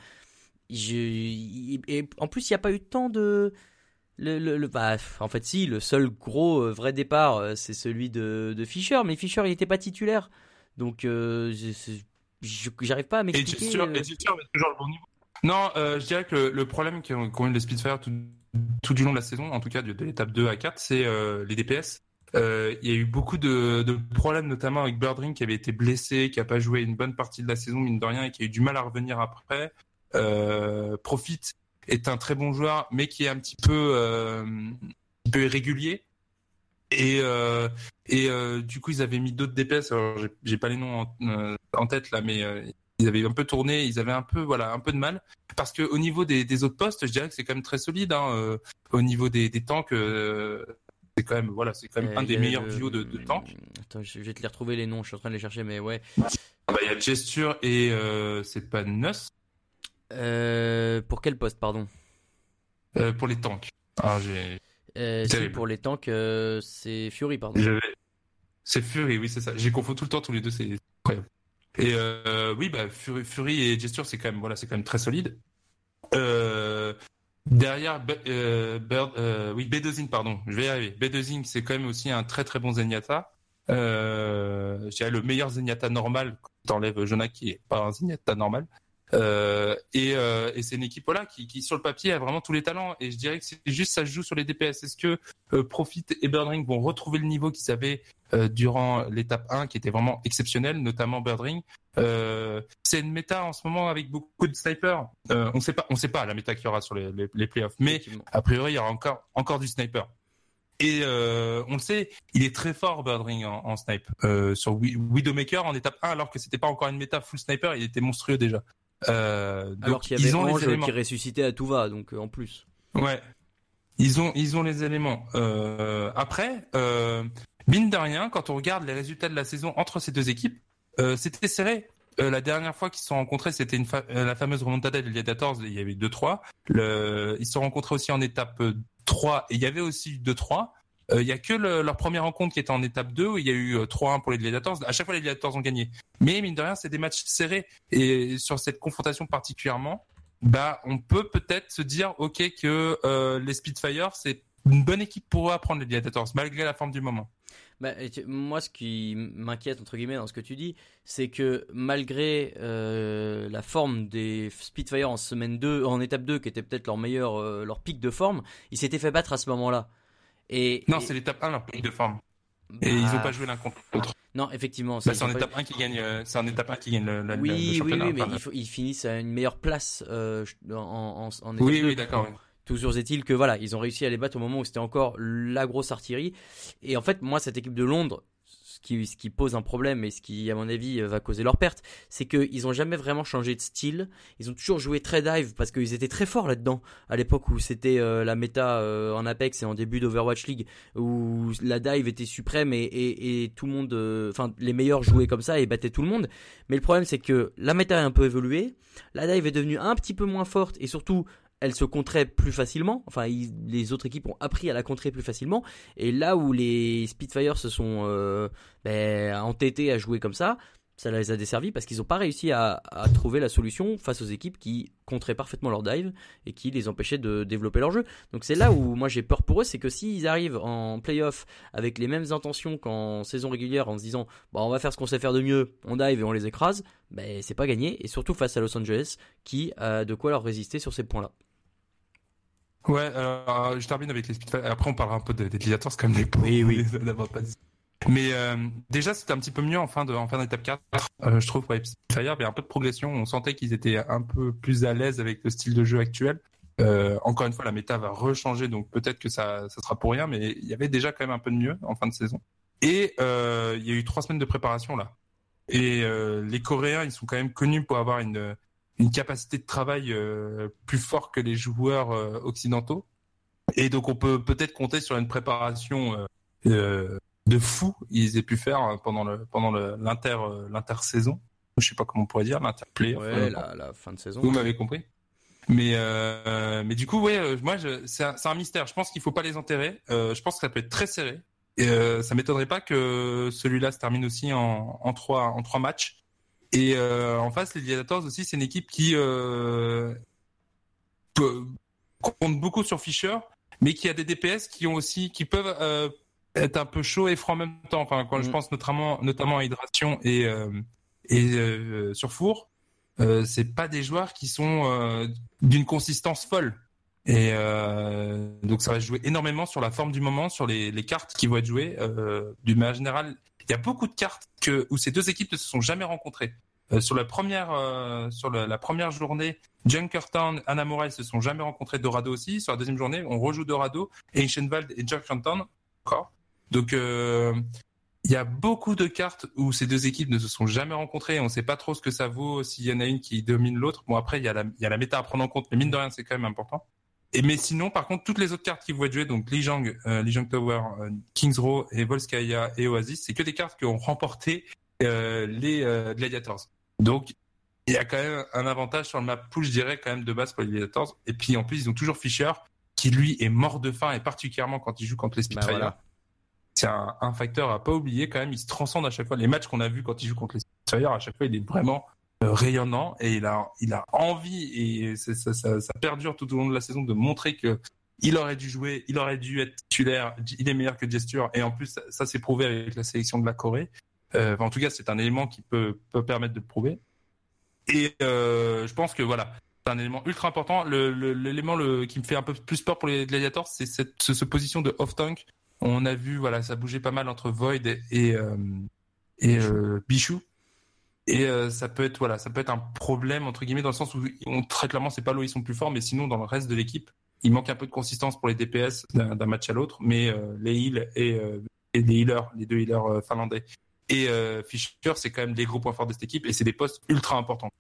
Et en plus, il n'y a pas eu tant de. Le, bah, en fait, si, le seul gros euh, vrai départ, euh, c'est celui de, de Fischer, mais Fischer, il n'était pas titulaire. Donc, euh, j'arrive pas à Et m'expliquer. Euh, et Gesture avait toujours le bon niveau. Non, euh, je dirais que le, le problème qu'ont qu'ont eu les Spitfire tout, tout du long de la saison, en tout cas de, de l'étape 2 à 4, c'est euh, les DPS. Euh, Il y a eu beaucoup de, de problèmes, notamment avec Birdring qui avait été blessé, qui a pas joué une bonne partie de la saison, mine de rien, et qui a eu du mal à revenir après. Profit est un très bon joueur, mais qui est un petit peu, un petit peu irrégulier. Et, euh, et euh, du coup, ils avaient mis d'autres DPS. Alors, j'ai- j'ai pas les noms en, euh, en tête là, mais ils avaient un peu tourné, ils avaient un peu, voilà, un peu de mal. Parce que au niveau des, des autres postes, je dirais que c'est quand même très solide. Hein, au niveau des, des tanks, c'est quand même, voilà, c'est quand même un des meilleurs le- duos de, de tanks. Attends, je vais te les retrouver les noms, je suis en train de les chercher, mais ouais. Bah, Il y a Gesture et c'est pas Nuss pour quel poste, pardon? Pour les tanks. Ah, j'ai, euh, si, pour les tanks, euh, c'est Fury, pardon. c'est Fury, oui, c'est ça. J'ai confondu tout le temps tous les deux, c'est incroyable. Et euh, oui, bah Fury, Fury et Gesture, c'est quand même, voilà, c'est quand même très solide. Derrière, Bird, oui, Bedozin, pardon, je vais y arriver. C'est quand même aussi un très très bon Zenyatta. Euh, je dirais le meilleur Zenyatta normal, t'enlèves Jonah qui est pas un Zenyatta normal. Euh, et, euh, et c'est une équipe voilà qui, qui sur le papier a vraiment tous les talents. Et je dirais que c'est juste ça se joue sur les DPS. Est-ce que euh, Profit et Birdring vont retrouver le niveau qu'ils avaient euh, durant l'étape 1 qui était vraiment exceptionnel, notamment Birdring? Euh, c'est une méta en ce moment avec beaucoup de snipers. Euh, on sait pas, on sait pas la méta qu'il y aura sur les, les, les playoffs, mais a priori il y aura encore encore du sniper. Et euh, on le sait, il est très fort Birdring en, en snipe. Euh, sur Wi- Widowmaker en étape 1, alors que c'était pas encore une méta full sniper, il était monstrueux déjà. Euh, Alors qu'il y avait ils ont Ange les éléments. qui ressuscitait à tout va, donc euh, en plus. Ouais. Ils ont, ils ont les éléments. Euh, après, euh, mine de rien, quand on regarde les résultats de la saison entre ces deux équipes, euh, c'était serré. Euh, la dernière fois qu'ils se sont rencontrés, c'était une fa- euh, la fameuse remontada de Gladiators, il y avait 2-3. Le... Ils se sont rencontrés aussi en étape euh, 3 et il y avait aussi eu 2-3. Euh, Il y a que le- leur première rencontre qui était en étape 2 où il y a eu euh, 3-1 pour les Gladiators. À chaque fois, les Gladiators ont gagné. Mais mine de rien, c'est des matchs serrés. Et sur cette confrontation particulièrement, bah, on peut peut-être se dire, ok, que euh, les Spitfire, c'est une bonne équipe pour eux à prendre les Gladiators, malgré la forme du moment. Bah, moi, ce qui m'inquiète entre guillemets dans ce que tu dis, c'est que malgré euh, la forme des Spitfire en semaine 2, en étape 2, qui était peut-être leur meilleur, euh, leur pic de forme, ils s'étaient fait battre à ce moment-là. Et Non, et- c'est l'étape 1, leur pic de forme. bah, Et ils n'ont pas joué l'un contre l'autre. Non, effectivement. Bah, c'est ils en pas- étape 1 qui gagne, euh, en étape 1 qui gagne le, Oui, le oui, championnat. oui, mais Enfin, il faut- ils finissent à une meilleure place euh, en, en, en étape oui, 2. oui, d'accord. oui. Toujours est-il que voilà, ils ont réussi à les battre au moment où c'était encore la grosse artillerie. Et en fait, moi, cette équipe de Londres, ce qui, pose un problème et ce qui, à mon avis, va causer leur perte, c'est qu'ils ont jamais vraiment changé de style. Ils ont toujours joué très dive parce qu'ils étaient très forts là-dedans. À l'époque où c'était euh, la méta euh, en Apex et en début d'Overwatch League, où la dive était suprême et, et, et tout le monde, euh, enfin, les meilleurs jouaient comme ça et battaient tout le monde. Mais le problème, c'est que la méta a un peu évolué. La dive est devenue un petit peu moins forte et surtout, elle se contrait plus facilement. Enfin, les autres équipes ont appris à la contrer plus facilement. Et là où les Spitfire se sont euh, ben, entêtés à jouer comme ça, ça les a desservis parce qu'ils n'ont pas réussi à, trouver la solution face aux équipes qui contraient parfaitement leur dive et qui les empêchaient de développer leur jeu. Donc c'est là où moi j'ai peur pour eux, c'est que s'ils arrivent en playoff avec les mêmes intentions qu'en saison régulière en se disant bon, on va faire ce qu'on sait faire de mieux, on dive et on les écrase, ben c'est pas gagné. Et surtout face à Los Angeles qui a de quoi leur résister sur ces points-là. Ouais, alors, je termine avec les Spitfire. Après, on parlera un peu des des Gladiators, comme les pauvres. Oui, oui. d'avoir pas. Mais euh, déjà, c'était un petit peu mieux en fin de en fin d'étape 4. Euh, je trouve ouais, Spitfire, il y avait un peu de progression. On sentait qu'ils étaient un peu plus à l'aise avec le style de jeu actuel. Euh, encore une fois, la méta va rechanger, donc peut-être que ça, ça sera pour rien, mais il y avait déjà quand même un peu de mieux en fin de saison. Et il y a eu trois semaines de préparation là. Et les Coréens, ils sont quand même connus pour avoir une une capacité de travail euh, plus forte que les joueurs euh, occidentaux. Et donc on peut peut-être compter sur une préparation euh, de fou ils aient pu faire euh, pendant le pendant l'inter l'intersaison. Je sais pas comment on pourrait dire l'interplay. Ouais, la, la fin de saison. Vous m'avez compris. Mais euh, mais du coup ouais moi c'est un, mystère. Je pense qu'il faut pas les enterrer. Euh, je pense que ça peut être très serré. Et euh, ça m'étonnerait pas que celui-là se termine aussi en, en trois en trois matchs. Et euh, en face les Gladiators aussi c'est une équipe qui euh, peut- compte beaucoup sur Fischer, mais qui a des DPS qui ont aussi qui peuvent euh, être un peu chauds et froids en même temps. Enfin quand je Mm. pense notamment notamment à Hydration et et sur Four c'est pas des joueurs qui sont d'une consistance folle. Et donc ça va jouer énormément sur la forme du moment, sur les, les cartes qui vont être jouées. D'une manière générale, il y a beaucoup de cartes que, où ces deux équipes ne se sont jamais rencontrées. Euh, sur la première euh, sur la, première journée, Junkertown, Anamura, ils se sont jamais rencontrés. Dorado aussi. Sur la deuxième journée, on rejoue Dorado, Ancientvald et Junkertown encore. Donc euh, il y a beaucoup de cartes où ces deux équipes ne se sont jamais rencontrées. On ne sait pas trop ce que ça vaut s'il y en a une qui domine l'autre. Bon après il y a la il y a la méta à prendre en compte, mais mine de rien c'est quand même important. Et mais sinon par contre toutes les autres cartes qui vont être jouées, donc Lijiang, euh, Lijiang Tower, euh, Kings Row et Volskaya et Oasis, c'est que des cartes qui ont remporté euh, les euh, Gladiators. Donc il y a quand même un avantage sur le map pool, je dirais quand même de base pour les Gladiators. Et puis en plus ils ont toujours Fischer qui lui est mort de faim et particulièrement quand il joue contre les Bah, Spitfire voilà. c'est un, un facteur à pas oublier quand même. Il se transcende à chaque fois. Les matchs qu'on a vus quand il joue contre les Spitfire, à chaque fois, il est vraiment rayonnant et il a, il a envie et ça, ça, perdure tout au long de la saison de montrer que il aurait dû jouer, il aurait dû être titulaire. Il est meilleur que Gesture et en plus ça, s'est prouvé avec la sélection de la Corée. Euh, en tout cas, c'est un élément qui peut, peut permettre de le prouver. Et euh, je pense que voilà, c'est un élément ultra important. L'élément le, qui me fait un peu plus peur pour les Gladiators, c'est cette, ce, position de off-tank. On a vu, voilà, ça bougeait pas mal entre Void et, et, euh, et Bichou. Et ça peut être voilà, ça peut être un problème entre guillemets dans le sens où on, très clairement c'est pas où ils sont plus forts, mais sinon dans le reste de l'équipe, il manque un peu de consistance pour les DPS d'un match à l'autre, mais les heals et, les healers, les deux healers finlandais et euh, Fischer, c'est quand même des gros points forts de cette équipe et c'est des postes ultra importants.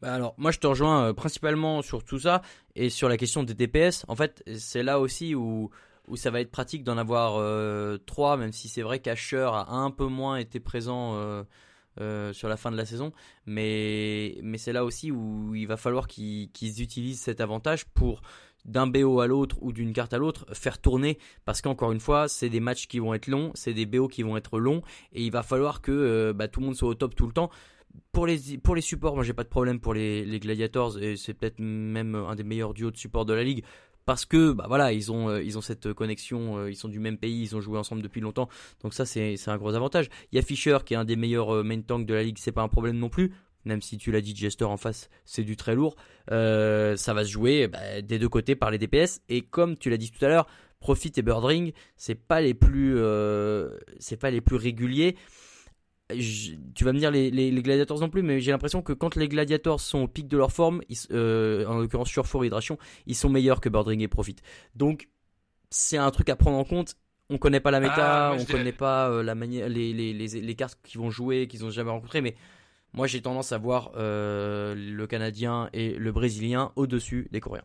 Bah alors, moi je te rejoins euh, principalement sur tout ça et sur la question des DPS. En fait, c'est là aussi où, où ça va être pratique d'en avoir euh, trois, même si c'est vrai qu'Asher a un peu moins été présent sur la fin de la saison. Mais, mais c'est là aussi où il va falloir qu'ils utilisent cet avantage pour d'un BO à l'autre ou d'une carte à l'autre, faire tourner parce qu'encore une fois, c'est des matchs qui vont être longs, c'est des BO qui vont être longs et il va falloir que euh, bah, tout le monde soit au top tout le temps. Pour les, pour les supports, moi j'ai pas de problème pour les, les Gladiators et c'est peut-être même un des meilleurs duos de support de la ligue parce que bah voilà ils ont euh, ils ont cette connexion euh, ils sont du même pays ils ont joué ensemble depuis longtemps donc ça c'est un gros avantage il y a Fischer qui est un des meilleurs main tanks de la ligue c'est pas un problème non plus même si tu l'as dit, Jester en face, c'est du très lourd. Euh, ça va se jouer bah, des deux côtés par les DPS. Et comme tu l'as dit tout à l'heure, Profit et Birdring, c'est pas les plus, euh, c'est pas les plus réguliers. Tu vas me dire les, les, gladiators non plus, mais j'ai l'impression que quand les gladiators sont au pic de leur forme, euh, en l'occurrence sur Fort Hydration, ils sont meilleurs que Birdring et Profit. Donc c'est un truc à prendre en compte. On connaît pas la méta, ah, on connaît pas la manière, les, les, les cartes qu'ils vont jouer, qu'ils ont jamais rencontrées, mais moi, j'ai tendance à voir euh, le Canadien et le Brésilien au-dessus des Coréens.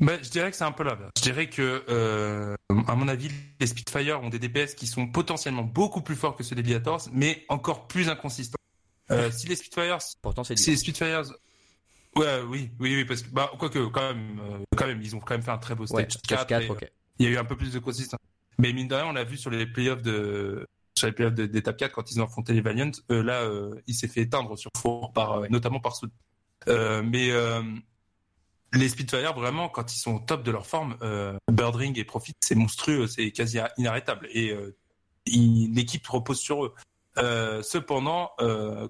Bah, je dirais que c'est un peu là. Je dirais que, euh, à mon avis, les Spitfire ont des DPS qui sont potentiellement beaucoup plus forts que ceux des Gladiators, mais encore plus inconsistants. Euh, si les Spitfires, pourtant c'est si les Spitfires, ouais, oui, oui, oui, parce que bah, quoique quand même, quand même, ils ont quand même fait un très beau stage 4. Il y a eu un peu plus de consistance. Mais mine de rien, on l'a vu sur les playoffs de sur les playoffs d'étape 4 quand ils ont affronté les Valiant, euh, là, euh, il s'est fait éteindre sur four, par, notamment par Soud. Euh, mais les Spitfire, vraiment, quand ils sont au top de leur forme, Birdring et Profit, c'est monstrueux, c'est quasi inarrêtable. Et l'équipe repose sur eux. cependant,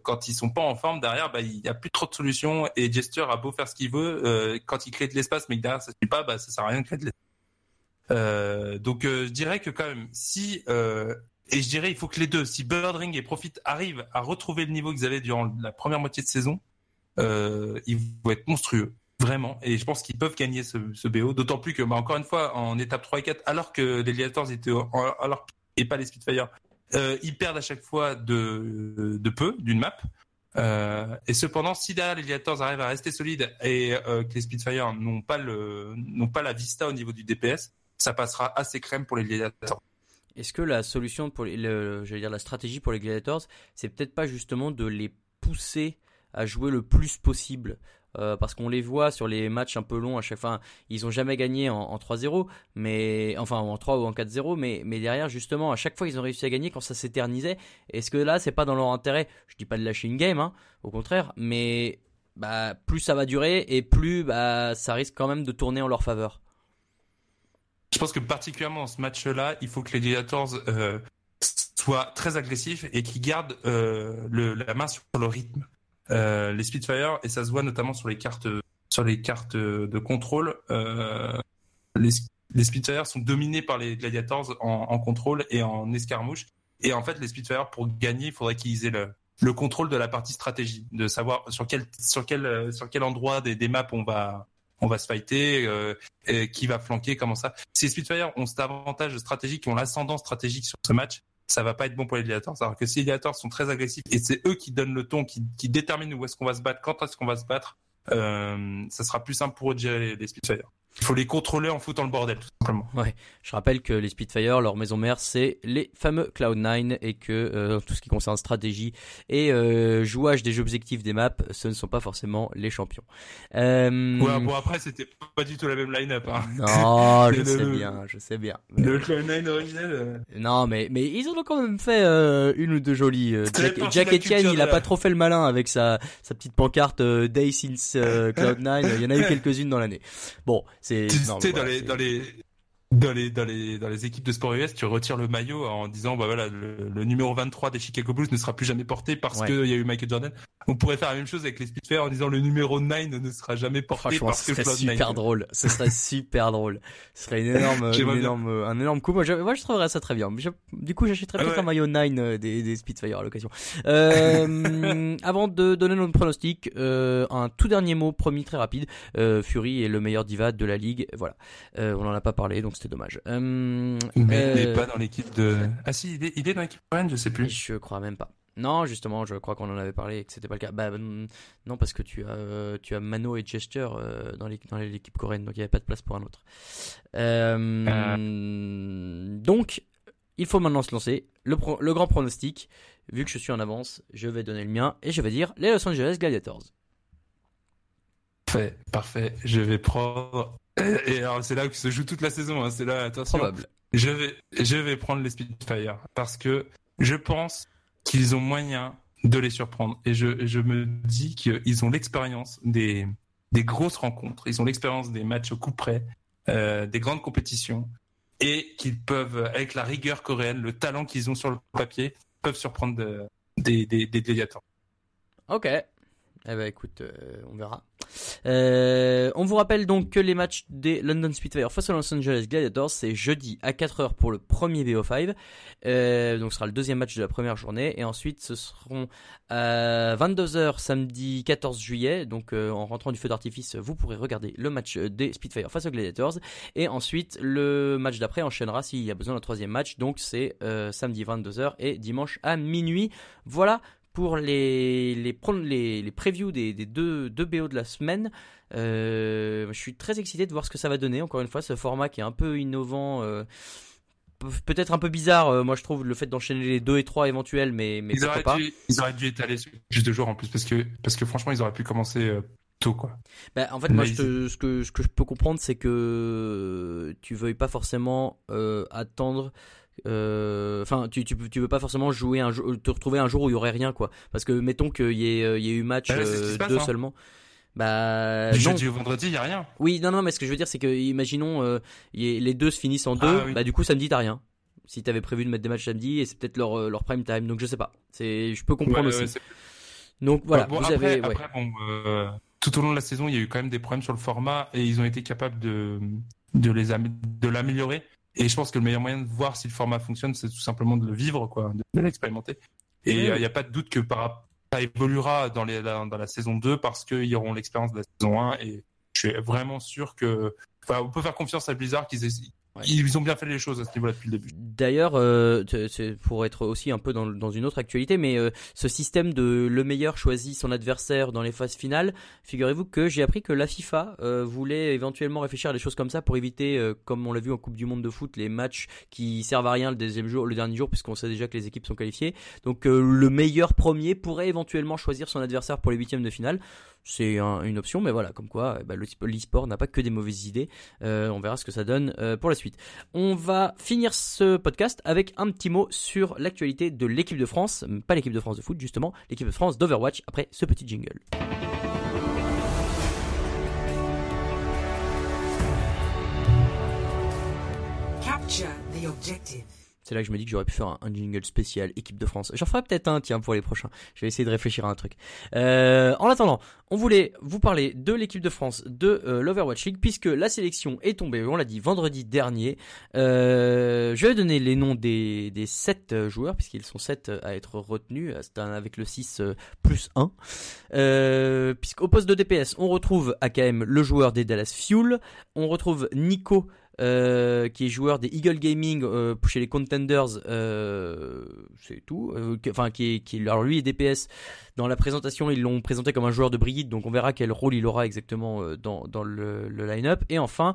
quand ils sont pas en forme derrière, bah, il y a plus trop de solutions et Jester a beau faire ce qu'il veut, quand il crée de l'espace mais que derrière ça suit pas, bah, ça sert à rien de créer de l'espace. donc je dirais que quand même, si et je dirais, il faut que les deux, si Birdring et Profit arrivent à retrouver le niveau qu'ils avaient durant la première moitié de saison, euh, ils vont être monstrueux. Vraiment. Et je pense qu'ils peuvent gagner ce, BO. D'autant plus que, bah, encore une fois, en étape 3 et 4, alors que les Gladiators étaient, alors, et pas les Spitfire, euh, ils perdent à chaque fois de, peu d'une map. Euh, et cependant, si derrière les Gladiators arrivent à rester solides et euh, que les Spitfire n'ont pas la vista au niveau du DPS, ça passera assez crème pour les Gladiators. Est-ce que la solution pour le, dire la stratégie pour les Gladiators, c'est peut-être pas justement de les pousser à jouer le plus possible euh, parce qu'on les voit sur les matchs un peu longs à chaque fois. Ils ont jamais gagné en, 3-0, mais enfin en 3 ou en 4-0, mais, mais derrière justement à chaque fois ils ont réussi à gagner quand ça s'éternisait. Est-ce que là c'est pas dans leur intérêt? Je dis pas de lâcher une game, hein, au contraire, mais bah, plus ça va durer et plus bah, ça risque quand même de tourner en leur faveur. Je pense que particulièrement dans ce match-là, il faut que les Gladiators euh, soient très agressifs et qu'ils gardent euh, la main sur le rythme. Euh, les Spitfire, et ça se voit notamment sur les cartes, sur les cartes de contrôle, euh, les, les, Spitfire sont dominés par les Gladiators en, en, contrôle et en escarmouche. Et en fait, les Spitfire, pour gagner, il faudrait qu'ils aient le, le contrôle de la partie stratégie, de savoir sur quel, sur quel, sur quel endroit des, des maps on va, on va se fighter, euh, qui va flanquer, comment ça. Si les Spitfire ont cet avantage stratégique, ont l'ascendant stratégique sur ce match, ça va pas être bon pour les Gladiators. Alors que si les Gladiators sont très agressifs et c'est eux qui donnent le ton, qui, déterminent où est-ce qu'on va se battre, quand est-ce qu'on va se battre, euh, ça sera plus simple pour eux de gérer les, les Spitfire. Il faut les contrôler en foutant le bordel, tout simplement. Ouais. Je rappelle que les Spitfire, leur maison mère, c'est les fameux Cloud9 et que euh, tout ce qui concerne stratégie et euh, jouage des jeux objectifs des maps, ce ne sont pas forcément les champions. Euh... Ouais, bon après, c'était pas du tout la même line-up. Hein. Non, je sais bien, je sais bien. Le Cloud9 original. Euh. Non, mais mais ils ont quand même fait euh, une ou deux jolies. Jack, Jack Etienne, il a pas trop fait le malin avec sa sa petite pancarte Day since Cloud9. il y en a eu quelques-unes dans l'année. Bon, c'est dans les dans les dans les, dans les, dans les équipes de sport US, tu retires le maillot en disant, bah voilà, le, numéro 23 des Chicago Bulls ne sera plus jamais porté parce qu'il y a eu Michael Jordan. On pourrait faire la même chose avec les Spitfire en disant le numéro 9 ne sera jamais porté parce ce serait super drôle. Ce serait super drôle. Ce serait une énorme, une énorme, un énorme coup. Moi, je, moi, je trouverais ça très bien. du coup, j'achèterais peut-être un maillot 9 euh, des, des Spitfire à l'occasion. Euh, avant de donner notre pronostic, euh, un tout dernier mot promis très rapide. Euh, Fury est le meilleur diva de la ligue. Voilà. Euh, on en a pas parlé, donc c'était dommage. Euh, mais il n'est euh, pas dans l'équipe de. Ah si, il est, il est dans l'équipe coréenne, je sais plus. Je crois même pas. Non, justement, je crois qu'on en avait parlé et que c'était pas le cas. Bah non, parce que tu as tu as Mano et Gesture euh, dans l'équipe coréenne, donc il n'y avait pas de place pour un autre. Euh, donc, il faut maintenant se lancer. Le, le grand pronostic, vu que je suis en avance, je vais donner le mien et je vais dire les Los Angeles Gladiators. Parfait, parfait. Je vais prendre et alors, c'est là que se joue toute la saison. Hein. C'est là, attention. Probable. Je vais, je vais prendre les Spitfire parce que je pense qu'ils ont moyen de les surprendre. Et je, je me dis qu'ils ont l'expérience des, des grosses rencontres. Ils ont l'expérience des matchs au coup près, euh, des grandes compétitions. Et qu'ils peuvent, avec la rigueur coréenne, le talent qu'ils ont sur le papier, peuvent surprendre des, des, des, Ok. Eh ben écoute, euh, on verra. Euh, on vous rappelle donc que les matchs des London Spitfire face aux Los Angeles Gladiators, c'est jeudi à 4h pour le premier BO5. Euh, donc ce sera le deuxième match de la première journée. Et ensuite, ce seront à 22h samedi 14 juillet. Donc en rentrant du feu d'artifice, vous pourrez regarder le match des Spitfire face aux Gladiators. Et ensuite, le match d'après enchaînera s'il y a besoin d'un troisième match. Donc c'est samedi 22h et dimanche à minuit. Voilà pour les, les, les, les previews des, des deux, deux BO de la semaine. Euh, je suis très excité de voir ce que ça va donner. Encore une fois, ce format qui est un peu innovant. Euh, peut-être un peu bizarre, euh, moi je trouve le fait d'enchaîner les deux et trois éventuels, mais, mais ils, auraient pas. Dû, ils auraient dû étaler juste deux jours en plus parce que, parce que franchement ils auraient pu commencer tôt quoi. Bah, en fait, moi ce, que, ce que je peux comprendre c'est que tu veuilles pas forcément attendre enfin, tu, tu, tu, veux pas forcément jouer un te retrouver un jour où il y aurait rien, quoi. Parce que mettons qu'il y ait, euh, il y ait eu match 2 euh, deux hein. seulement. Bah, du jeudi au vendredi, il y a rien. Oui, non, non, mais ce que je veux dire, c'est que imaginons les deux se finissent en deux, ah bah du coup samedi t'as rien. Si t'avais prévu de mettre des matchs samedi, et c'est peut-être leur, leur prime time, donc je sais pas. C'est, je peux comprendre aussi. donc voilà, vous après, avez. Après, bon, tout au long de la saison, il y a eu quand même des problèmes sur le format et ils ont été capables de de les de l'améliorer. Et je pense que le meilleur moyen de voir si le format fonctionne, c'est tout simplement de le vivre, quoi, de l'expérimenter. Et il n'y a, pas de doute que ça évoluera dans, les, dans la saison 2 parce qu'ils auront l'expérience de la saison 1 et je suis vraiment sûr que, enfin, on peut faire confiance à Blizzard qu'ils ils ont bien fait les choses à ce niveau-là depuis le début. D'ailleurs, euh, c'est pour être aussi un peu dans, dans une autre actualité, mais euh, ce système de le meilleur choisit son adversaire dans les phases finales, figurez-vous que j'ai appris que la FIFA euh, voulait éventuellement réfléchir à des choses comme ça pour éviter, euh, comme on l'a vu en Coupe du Monde de foot, les matchs qui servent à rien le deuxième jour, le dernier jour, puisqu'on sait déjà que les équipes sont qualifiées. Donc le meilleur premier pourrait éventuellement choisir son adversaire pour les huitièmes de finale c'est une option, mais voilà, comme quoi bah, l'e-sport n'a pas que des mauvaises idées. Euh, on verra ce que ça donne euh, pour la suite. On va finir ce podcast avec un petit mot sur l'actualité de l'équipe de France, pas l'équipe de France de foot justement, l'équipe de France d'Overwatch après ce petit jingle. C'est là que je me dis que j'aurais pu faire un, jingle spécial équipe de France. J'en ferai peut-être un, tiens, pour les prochains. Je vais essayer de réfléchir à un truc. Euh, en attendant, on voulait vous parler de l'équipe de France de euh, l'Overwatch League puisque la sélection est tombée, on l'a dit vendredi dernier. Euh, je vais donner les noms des, des 7 joueurs puisqu'ils sont 7 à être retenus avec le 6 plus 1. Euh, puisqu'au poste de DPS, on retrouve AKM, le joueur des Dallas Fuel. On retrouve Nico euh, qui est joueur des Eagle Gaming euh, chez les Contenders, euh, c'est tout. Enfin, qui est, alors lui est DPS. Dans la présentation, ils l'ont présenté comme un joueur de Brigitte, donc on verra quel rôle il aura exactement dans, dans le, le line-up. Et enfin,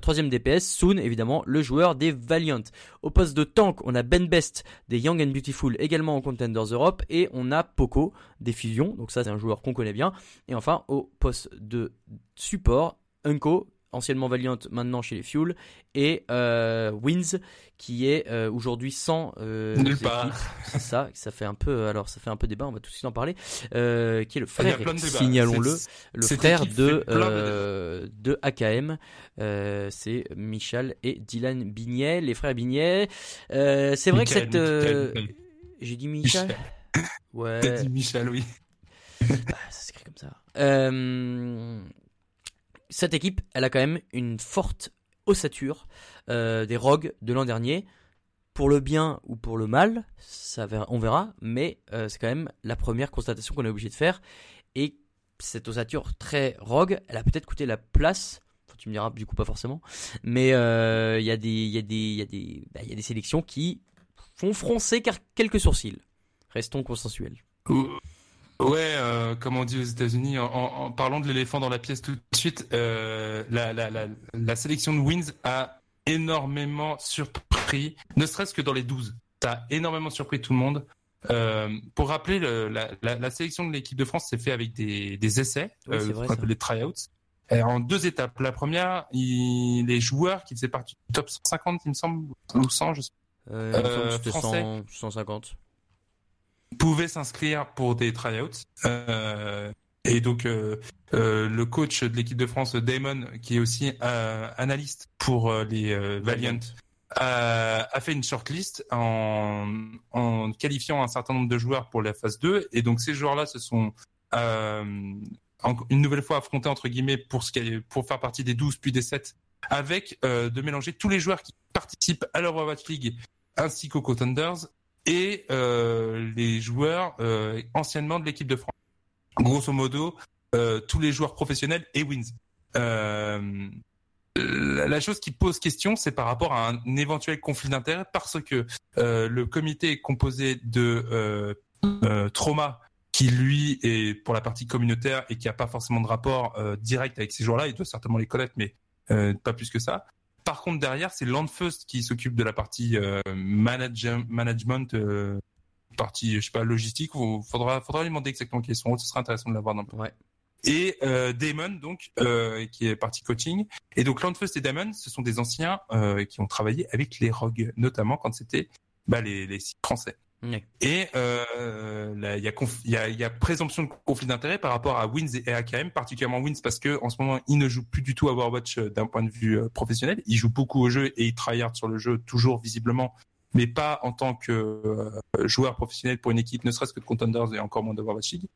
troisième DPS, Soon, évidemment, le joueur des Valiant. Au poste de tank, on a Ben Best des Young and Beautiful, également en Contenders Europe, et on a Poco des Fusions, donc ça c'est un joueur qu'on connaît bien. Et enfin, au poste de support, Unko anciennement Valiant, maintenant chez les Fuel, et euh, Wins, qui est euh, aujourd'hui sans euh, Nulle part. C'est ça, ça fait un peu, alors ça fait un peu débat, on va tout de suite en parler, euh, qui est le frère, signalons-le, le frère de, de euh, de AKM, euh, c'est Michal et Dylan Bignet, les frères Bignet. Euh, c'est vrai que cette, euh, j'ai dit Michal, Michel. ouais, T'as dit Michel, oui. bah, ça s'écrit comme ça. Euh, cette équipe, elle a quand même une forte ossature euh, des Rogues de l'an dernier. Pour le bien ou pour le mal, on verra, mais euh, c'est quand même la première constatation qu'on est obligé de faire. Et cette ossature très Rogue, elle a peut-être coûté la place. Tu me diras, du coup, pas forcément. Mais il y, a des- sélections qui font froncer quelques sourcils. Restons consensuels. Ouais, euh, comme on dit aux États-Unis, en- en parlant de l'éléphant dans la pièce tout de suite, euh, la, la, la, la sélection de Wins a énormément surpris, ne serait-ce que dans les 12. Ça a énormément surpris tout le monde. Euh, pour rappeler, le- la, sélection de l'équipe de France s'est fait avec des, des essais, Oui, euh, vrai, les tryouts, en deux étapes. La première, il- les joueurs qui faisaient partie du top 150, il me semble, ou 100, je sais Euh, Euh, français. 100, 150. pouvaient s'inscrire pour des tryouts. Euh, et donc euh, euh, le coach de l'équipe de France, Damon, qui est aussi euh, analyste pour euh, les euh, Valiant, a, a fait une shortlist en, en qualifiant un certain nombre de joueurs pour la phase 2. Et donc ces joueurs-là se sont euh, en- une nouvelle fois affrontés entre guillemets pour, ce qui pour faire partie des 12 puis des 7 avec euh, de mélanger tous les joueurs qui participent à l'Overwatch League ainsi qu'au Contenders et euh, les joueurs euh, anciennement de l'équipe de France. Grosso modo, euh, tous les joueurs professionnels et wins. Euh, la, chose qui pose question, c'est par rapport à un éventuel conflit d'intérêts, parce que euh, le comité est composé de euh, euh, Trauma, qui lui est pour la partie communautaire et qui a pas forcément de rapport euh, direct avec ces joueurs-là. Il doit certainement les connaître, mais pas plus que ça. Par contre, derrière, c'est Landfirst qui s'occupe de la partie manage- management, partie, je sais pas, logistique. Il faudra, faudra lui demander exactement qui est son rôle. Ce serait intéressant de l'avoir dans le Ouais. Et euh, Damon, donc, euh, qui est partie coaching. Et donc, Landfirst et Damon, ce sont des anciens euh, qui ont travaillé avec les Rogues, notamment quand c'était bah, les, les sites français. Et il y, a conf- il y, a, il y a présomption de conflit d'intérêt par rapport à Wins et AKM, particulièrement Wins parce que en ce moment ils ne jouent plus du tout à Overwatch d'un point de vue professionnel. Ils jouent beaucoup au jeu et ils tryhard sur le jeu toujours visiblement, mais pas en tant que euh, joueur professionnel pour une équipe, ne serait-ce que de Contenders et encore moins d'Overwatch League.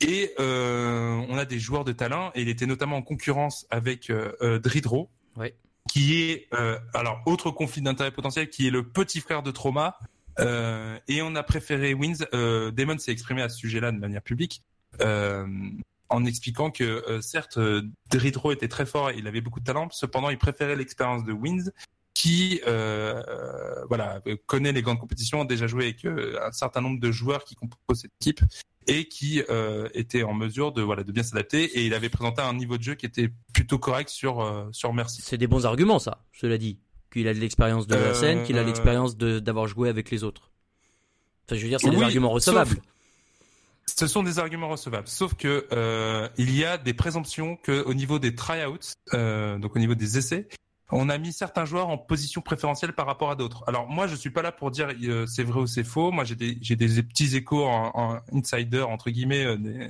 Et euh, on a des joueurs de talent et il était notamment en concurrence avec euh, euh, Dridro, Ouais. qui est euh, alors autre conflit d'intérêt potentiel, qui est le petit frère de Trauma. Euh, et on a préféré Wins. Euh, Damon s'est exprimé à ce sujet-là de manière publique, euh, en expliquant que euh, certes, Dridro était très fort et il avait beaucoup de talent. Cependant, il préférait l'expérience de Wins, qui euh, voilà connaît les grandes compétitions, a déjà joué avec euh, un certain nombre de joueurs qui composent cette équipe et qui euh, était en mesure de voilà de bien s'adapter. Et il avait présenté un niveau de jeu qui était plutôt correct sur euh, sur Mercy. C'est des bons arguments, ça, cela dit. Qu'il a de l'expérience de la Euh, scène, qu'il a l'expérience de- d'avoir joué avec les autres. Enfin, je veux dire, c'est des Oui, arguments sauf- recevables. Ce sont des arguments recevables, sauf que il y a des présomptions que au niveau des tryouts, donc au niveau des essais, on a mis certains joueurs en position préférentielle par rapport à d'autres. Alors moi, je suis pas là pour dire euh, c'est vrai ou c'est faux. Moi, j'ai des j'ai des petits échos en, insider entre guillemets euh,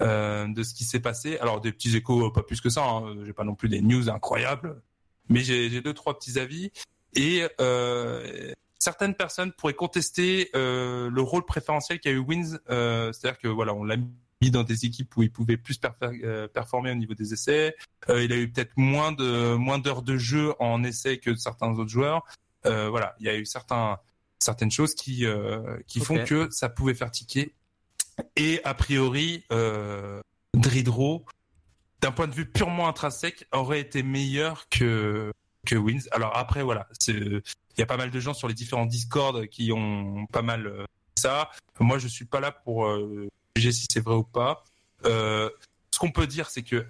euh, de ce qui s'est passé. Alors des petits échos, euh, pas plus que ça. Hein. J'ai pas non plus des news incroyables, mais j'ai j'ai deux trois petits avis et euh, certaines personnes pourraient contester le rôle préférentiel qu'a eu Wins. C'est-à-dire que voilà, on l'a mis dans des équipes où il pouvait plus euh, performer au niveau des essais. Euh, il a eu peut-être moins de moins d'heures de jeu en essai que certains autres joueurs. Euh, voilà, il y a eu certains certaines choses qui euh, qui font que ça pouvait faire tiquer. Et a priori, euh, Dridro, d'un point de vue purement intrinsèque, aurait été meilleur que que Wins. Alors après, voilà, il y a pas mal de gens sur les différents Discord qui ont pas mal ça. Moi, je suis pas là pour juger si c'est vrai ou pas. Euh, ce qu'on peut dire, c'est que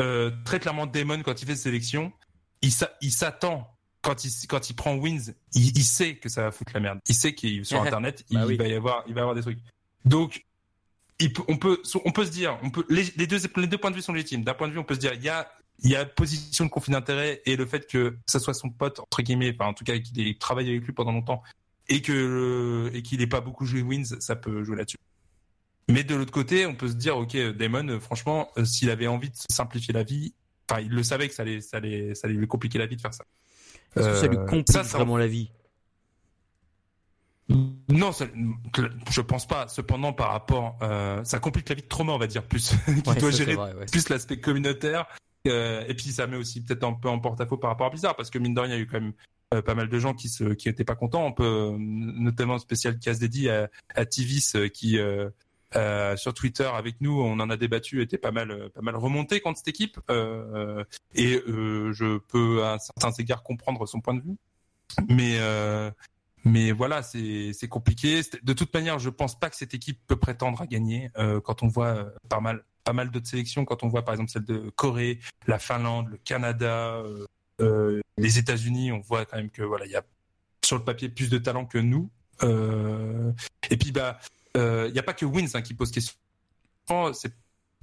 euh, très clairement, Damon, quand il fait ses sélections, il s'a- il s'attend quand il quand il prend Wins, il, il sait que ça va foutre la merde. Il sait qu'il sur Internet, il Bah oui. va y avoir il va y avoir des trucs. Donc il on peut on peut se dire, on peut les, les deux les deux points de vue sont légitimes. D'un point de vue, on peut se dire il y a il y a position de conflit d'intérêt et le fait que ça soit son pote entre guillemets, enfin en tout cas qu'il ait travaillé avec lui pendant longtemps et que et qu'il n'ait pas beaucoup joué Wins, ça peut jouer là-dessus. Mais de l'autre côté, on peut se dire, ok, Damon, euh, franchement, euh, s'il avait envie de simplifier la vie, enfin, il le savait que ça allait, ça allait, ça allait lui compliquer la vie de faire ça. Est-ce que ça lui complique vraiment la vie non, ça, je pense pas. Cependant, par rapport, euh, ça complique la vie de Trauma, on va dire plus, qui doit gérer plus l'aspect communautaire. Euh, et puis ça met aussi peut-être un peu en porte-à-faux par rapport à Bizarre, parce que mine de rien, il y a eu quand même euh, pas mal de gens qui se, qui étaient pas contents. On peut notamment spécial casse dédié à, à Tivis qui euh, sur Twitter avec nous, on en a débattu, était pas mal, pas mal remonté contre cette équipe, euh, et euh, je peux à certains égards comprendre son point de vue, mais mais voilà, c'est compliqué. De toute manière, je pense pas que cette équipe peut prétendre à gagner. Euh, quand on voit euh, pas mal pas mal d'autres sélections, quand on voit par exemple celle de Corée, la Finlande, le Canada, euh, euh les États-Unis, on voit quand même que voilà, il y a sur le papier plus de talent que nous. Euh, et puis bah, il n'y a pas que Wins hein, qui pose question. C'est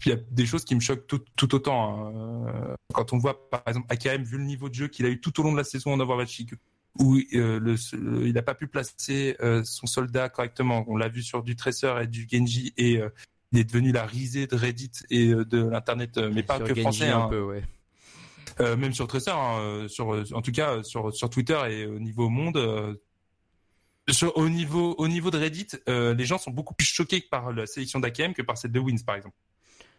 il y a des choses qui me choquent tout, tout autant. Hein. Quand on voit, par exemple, AKM, vu le niveau de jeu qu'il a eu tout au long de la saison en Overwatch où euh, le, il n'a pas pu placer euh, son soldat correctement. On l'a vu sur du Tracer et du Genji et euh, il est devenu la risée de Reddit et de l'internet, mais pas que français. Un hein. peu, ouais. même sur Tracer, hein, sur, en tout cas sur, sur Twitter et au niveau monde. Sur, au niveau au niveau de Reddit, les gens sont beaucoup plus choqués par la sélection d'AKM que par celle de Wins par exemple.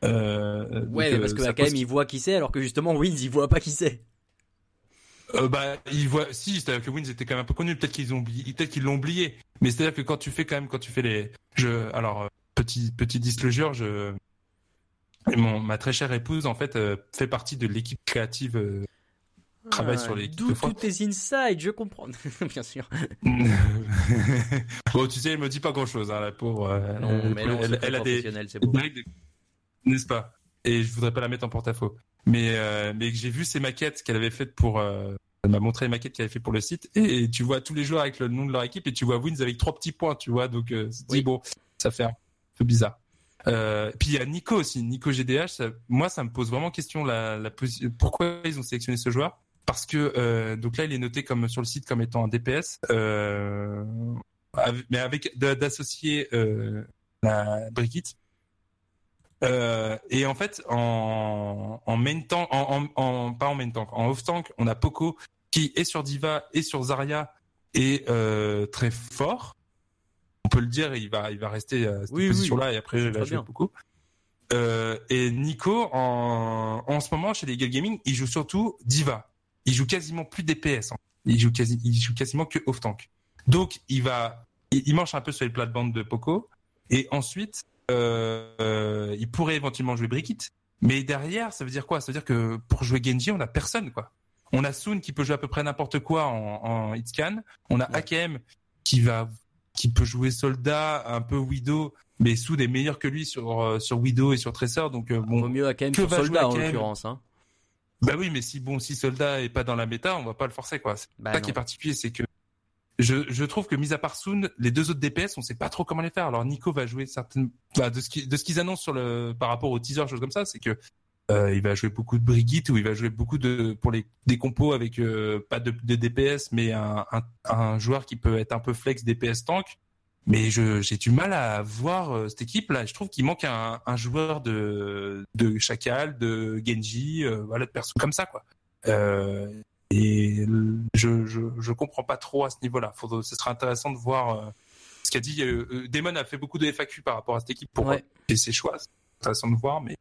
ouais, parce que AKM il voit qui c'est, alors que justement Wins il voit pas qui c'est. Euh, bah, ils voient, si, c'est-à-dire que Wins était quand même un peu connu. Peut-être qu'ils ont oublié, peut-être qu'ils l'ont oublié. Mais c'est-à-dire que quand tu fais quand même, quand tu fais les, je, alors euh, petit petit disclosure, je, mon ma très chère épouse en fait euh, fait partie de l'équipe créative. Euh, travaille sur les D'où tous tes insides, je comprends, bien sûr. bon, tu sais, elle me dit pas grand-chose, hein, la pauvre. non, mais non, elle, elle a des, n'est-ce pas? Et je voudrais pas la mettre en porte-à-faux. Mais euh, mais j'ai vu ces maquettes qu'elle avait faites pour euh, elle m'a montré les maquettes qu'elle avait fait pour le site et, tu vois tous les joueurs avec le nom de leur équipe et tu vois Wins avec trois petits points, tu vois. Donc euh, oui. bon, ça fait un peu bizarre. Euh, puis il y a Nico aussi, Nico GDH. Ça, moi, ça me pose vraiment question la, la pourquoi ils ont sélectionné ce joueur? Parce que euh, donc là, il est noté comme sur le site comme étant un DPS, euh, mais avec d'associer euh, la Brigitte euh, et en fait, en, en main tank, en, en, en, pas en main tank, en off tank, on a Poco qui est sur Diva et sur Zarya est euh, très fort. On peut le dire, il va, il va rester à cette position-là et après il va jouer beaucoup. Euh, et Nico, en, en ce moment chez les Gaming, il joue surtout Diva. Il joue quasiment plus DPS. Hein. Il joue quasi, il joue quasiment que off tank. Donc il va, il, il marche un peu sur les plates-bandes de Poco. Et ensuite, euh, il pourrait éventuellement jouer Brigitte. Mais derrière, ça veut dire quoi? Ça veut dire que pour jouer Genji, on a personne, quoi. On a Soon qui peut jouer à peu près n'importe quoi en, en hitscan. On a AKM qui va, qui peut jouer soldat, un peu Widow, mais Soon est meilleur que lui sur euh, sur Widow et sur Tracer. Donc euh, bon, Vaut mieux AKM que soldat en l'occurrence. Hein. Bah oui, mais si bon, si soldat est pas dans la méta, on va pas le forcer, quoi. C'est bah ça qui est particulier, c'est que je, je, trouve que mis à part Soon, les deux autres DPS, on sait pas trop comment les faire. Alors Nico va jouer certaines, bah, de ce qu'ils de ce qu'ils annoncent sur le par rapport au teaser, choses comme ça, c'est que euh, il va jouer beaucoup de Brigitte ou il va jouer beaucoup de pour les des compos avec euh, pas de, de, DPS, mais un, un, un, joueur qui peut être un peu flex DPS tank. Mais je j'ai du mal à voir euh, cette équipe là. Je trouve qu'il manque un, un joueur de de Chacal, de Genji, euh, voilà de personnes comme ça quoi. Euh, et je, je, je comprends pas trop à ce niveau-là. Ce sera intéressant de voir euh, ce qu'a dit. Euh, euh Damon a fait beaucoup de FAQ par rapport à cette équipe pour ouais. ses choix. C'est intéressant de voir, mais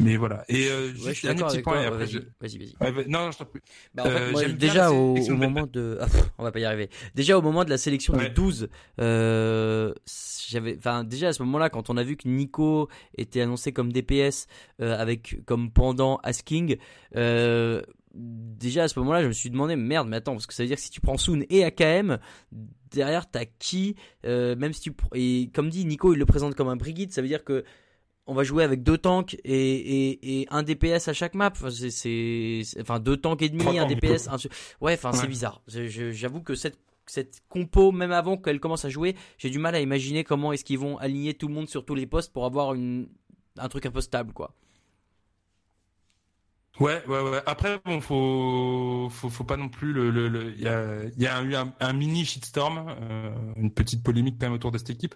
mais voilà. Et euh, ouais, juste un petit point. après, vas-y, vas-y. Vas ouais, non, non, je t'en prie. Bah, en fait, euh, moi, déjà au, au moment de, ah, on va pas y arriver. Déjà au moment de la sélection ouais. des 12, euh, j'avais, enfin déjà à ce moment-là, quand on a vu que Nico était annoncé comme DPS euh, avec comme pendant Asking, euh, déjà à ce moment-là, je me suis demandé merde, mais attends, parce que ça veut dire que si tu prends Soon et AKM, derrière t'as qui euh, Même si tu et comme dit Nico, il le présente comme un Brigitte, ça veut dire que on va jouer avec deux tanks et, et, et un DPS à chaque map. Enfin, c'est, enfin deux tanks et demi, un DPS. Un... Ouais, enfin ouais. c'est bizarre. J'avoue que cette cette compo, même avant qu'elle commence à jouer, j'ai du mal à imaginer comment est-ce qu'ils vont aligner tout le monde sur tous les postes pour avoir une un truc un peu stable, quoi. Ouais, ouais, ouais. Après, bon, faut, faut, faut pas non plus le, le, il y a, y a eu un, un mini shitstorm, euh, une petite polémique quand même autour de cette équipe.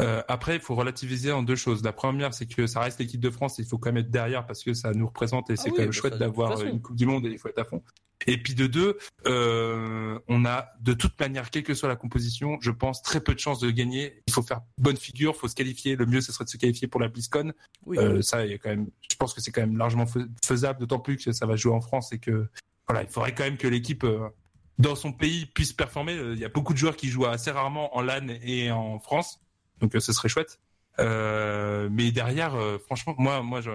Euh, après, il faut relativiser en deux choses. La première, c'est que ça reste l'équipe de France, il faut quand même être derrière parce que ça nous représente et c'est Ah oui, quand même bah chouette d'avoir une Coupe du Monde et il faut être à fond. Et puis de deux, euh, on a de toute manière, quelle que soit la composition, je pense très peu de chances de gagner. Il faut faire bonne figure, faut se qualifier. Le mieux, ce serait de se qualifier pour la BlizzCon. Oui. Euh, ça, il y a quand même, je pense que c'est quand même largement fais- faisable, d'autant plus que ça va jouer en France et que voilà, il faudrait quand même que l'équipe euh, dans son pays puisse performer. Euh, Il y a beaucoup de joueurs qui jouent assez rarement en LAN et en France, donc euh, ce serait chouette. Euh, mais derrière, euh, franchement, moi, moi, je,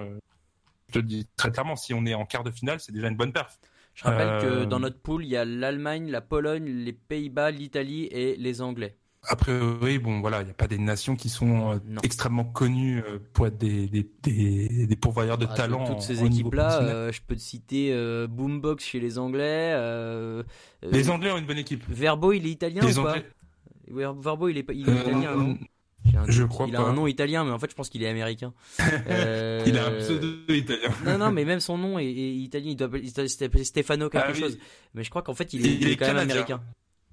je te le dis très clairement, si on est en quart de finale, c'est déjà une bonne perf. Je rappelle que dans notre pool, il y a l'Allemagne, la Pologne, les Pays-Bas, l'Italie et les Anglais. A priori, bon, voilà, il n'y a pas des nations qui sont Non. extrêmement connues pour être des, des, des, des pourvoyeurs de Bah, talent. Toutes ces équipes-là, euh, je peux te citer euh, Boombox chez les Anglais. euh, Les Anglais ont une bonne équipe. Verbo, il est italien Les ou pas Anglais, Ver- Verbo, il est, pas- il est italien. Un je crois il pas. a un nom italien, mais en fait, je pense qu'il est américain. Euh, il a un pseudo italien. Non, non, mais même son nom est, est italien. Il doit s'appeler Stefano quelque Ah oui. chose. Mais je crois qu'en fait, il est, Il il est est quand même canadien. américain.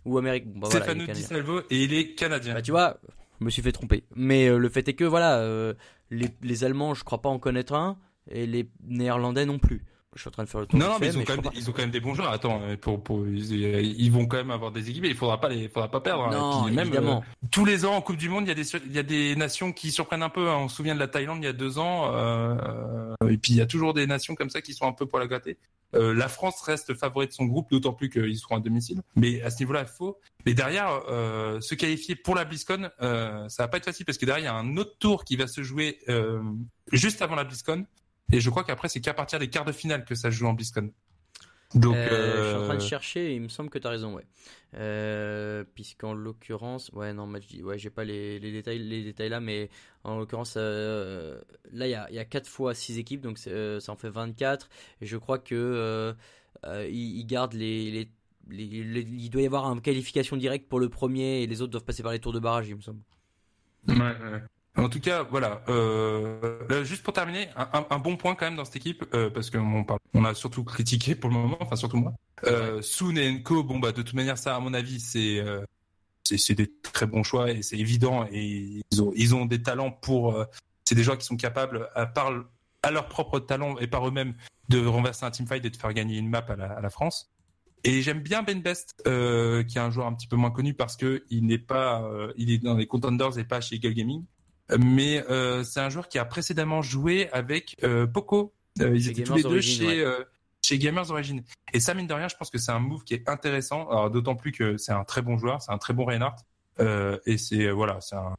Ou américain. Bon, bah, voilà, Stefano est Di. Salvo et il est canadien. Bah, tu vois, je me suis fait tromper. Mais euh, le fait est que, voilà, euh, les, les Allemands, je crois pas en connaître un. Et les Néerlandais non plus. Je suis en train de faire le tour. non, non, mais fait, ils ont, quand même, des- ils ont quand même des bons joueurs. Attends, euh, pour, pour, ils, vont quand même avoir des équipes et il faudra pas les, faudra pas perdre. hein. Non, puis même, évidemment. euh, tous les ans en Coupe du Monde, il y a des, il y a des nations qui surprennent un peu. hein. On se souvient de la Thaïlande il y a deux ans. euh, euh, et puis il y a toujours des nations comme ça qui sont un peu pour la gâter. Euh, la France reste favori de son groupe, d'autant plus qu'ils seront à domicile. Mais à ce niveau-là, il faut. Mais derrière, euh, se qualifier pour la BlizzCon, euh, ça va pas être facile parce que derrière, il y a un autre tour qui va se jouer euh, juste avant la BlizzCon. Et je crois qu'après, c'est qu'à partir des quarts de finale que ça se joue en BlizzCon. Donc, Euh, Je suis en train de euh, chercher et il me semble que tu as raison, ouais. Euh, Puisqu'en l'occurrence, ouais, non, match, ouais, j'ai pas les, les détails, les détails là, mais en l'occurrence, euh, là, il y a, y a 4 fois 6 équipes, donc euh, ça en fait 24. Et je crois que euh, euh, ils, gardent les, les, les- les- Il doit y avoir une qualification directe pour le premier et les autres doivent passer par les tours de barrage, il me semble. Ouais, ouais. En tout cas, voilà. Euh, là, juste pour terminer, un, bon point quand même dans cette équipe, euh, parce qu'on parle, on a surtout critiqué pour le moment, enfin surtout moi. Euh, Soon et Enko, bon bah de toute manière ça, à mon avis, c'est euh, c'est c'est des très bons choix et c'est évident et ils ont ils ont des talents pour. c'est des joueurs qui sont capables, à part à leur propre talent et par eux-mêmes, de renverser un teamfight et de faire gagner une map à la, à la France. Et j'aime bien Ben Best, qui est un joueur un petit peu moins connu parce que il n'est pas, il est dans les contenders et pas chez Eagle Gaming. Mais euh, c'est un joueur qui a précédemment joué avec euh, Poco. Euh, ils étaient tous les deux chez euh, chez Gamers Origin. Et ça mine de rien, je pense que c'est un move qui est intéressant. Alors d'autant plus que c'est un très bon joueur, c'est un très bon Reinhardt. Euh, et c'est voilà, c'est un.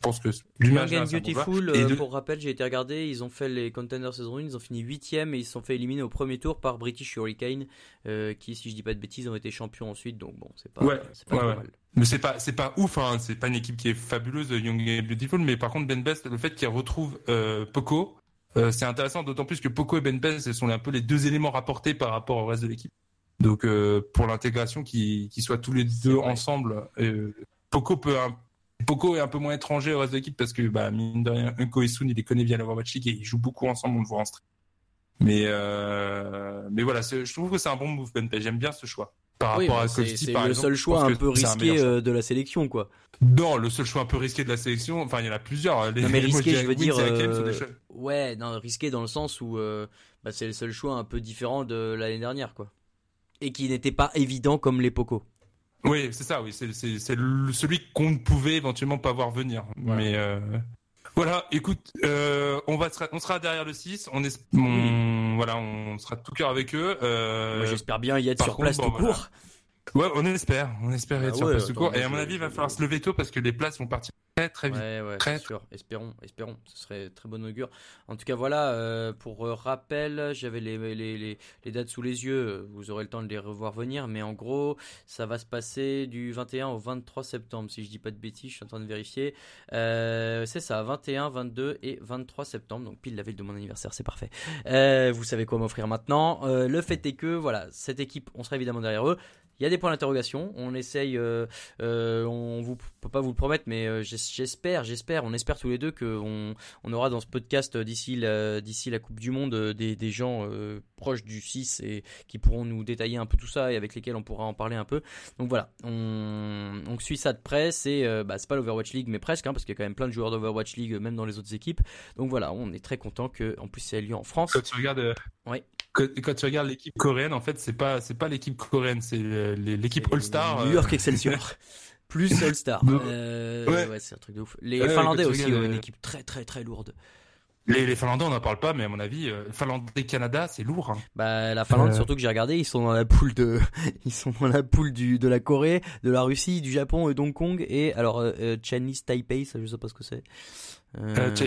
Je pense que manière Young and. Beautiful, euh, de- pour rappel, j'ai été regardé, ils ont fait les Contenders saison 1, ils ont fini 8ème et ils se sont fait éliminer au premier tour par British Hurricane, euh, qui, si je dis pas de bêtises, ont été champions ensuite, donc bon, c'est pas, Ouais, c'est pas ouais. Mais c'est pas c'est pas ouf hein, c'est pas une équipe qui est fabuleuse Young et Beautiful mais par contre Ben Best le fait qu'il retrouve euh, Poco c'est intéressant d'autant plus que Poco et Ben Best ce sont un peu les deux éléments rapportés par rapport au reste de l'équipe. Donc pour l'intégration qui qui soient tous les deux ensemble Poco peut un Poco est un peu moins étranger au reste de l'équipe parce que bah mine de rien Unko et Soon il les connaît via la et ils jouent beaucoup ensemble on le voit en stream. Mais euh, mais voilà, je trouve que c'est un bon move Ben j'aime bien ce choix. Par Oui, rapport à c'est Kosti, c'est par le exemple, seul choix un peu un risqué euh, de la sélection, quoi. Non, le seul choix un peu risqué de la sélection, enfin il y en a plusieurs. Les, Non, mais risqué, je veux dire. euh, ouais, non, risqué dans le sens où euh, bah, c'est le seul choix un peu différent de l'année dernière, quoi. Et qui n'était pas évident comme les Poco. Oui, c'est ça, oui, c'est c'est- c'est le- celui qu'on ne pouvait éventuellement pas voir venir. Voilà. Mais euh, voilà, écoute, euh, on va sera, on sera derrière le 6, on est, on, voilà, on sera de tout cœur avec eux. Euh, j'espère bien y être sur contre, place bon, tout voilà. court. Ouais, on espère, on espère Ah être sur ouais, court. moi, Et à mon avis, il va falloir se lever tôt parce que les places vont partir très très vite. Ouais, ouais, Très, sûr. Espérons, espérons. Ce serait très bon augure. En tout cas, voilà. euh, pour euh, rappel, j'avais les, les, les, les dates sous les yeux. Vous aurez le temps de les revoir venir. Mais en gros, ça va se passer du 21 au 23 septembre. Si je dis pas de bêtises, je suis en train de vérifier. Euh, c'est ça, 21, 22 et 23 septembre. Donc pile la veille de mon anniversaire, c'est parfait. Euh, vous savez quoi m'offrir maintenant. Le fait est que, voilà, cette équipe, on sera évidemment derrière eux. Il y a des points d'interrogation. On essaye, euh, euh, on vous peut pas vous le promettre, mais euh, j'espère, j'espère, on espère tous les deux qu'on on aura dans ce podcast d'ici la, d'ici la Coupe du Monde des, des gens proches du 6 et qui pourront nous détailler un peu tout ça et avec lesquels on pourra en parler un peu. Donc voilà, on, on suit ça de près. C'est bah, c'est pas l'Overwatch League, mais presque, hein, parce qu'il y a quand même plein de joueurs d'Overwatch League même dans les autres équipes. Donc voilà, on est très content que en plus c'est lieu en France. Quand tu regardes, ouais quand tu regardes l'équipe coréenne, en fait, c'est pas c'est pas l'équipe coréenne, c'est l'équipe All Star. New York euh. Excelsior. Plus All Star. Euh, ouais, c'est un truc de ouf. Les Finlandais aussi ont une équipe très très très lourde. Les, les, Finlandais, on n'en parle pas, mais à mon avis, euh, Finlandais Canada, c'est lourd. Hein. Bah, la Finlande, surtout que j'ai regardé, ils sont dans la poule de, ils sont dans la poule du de la Corée, de la Russie, du Japon et d'Hong Kong et alors Chinese Taipei, ça je sais pas ce que c'est.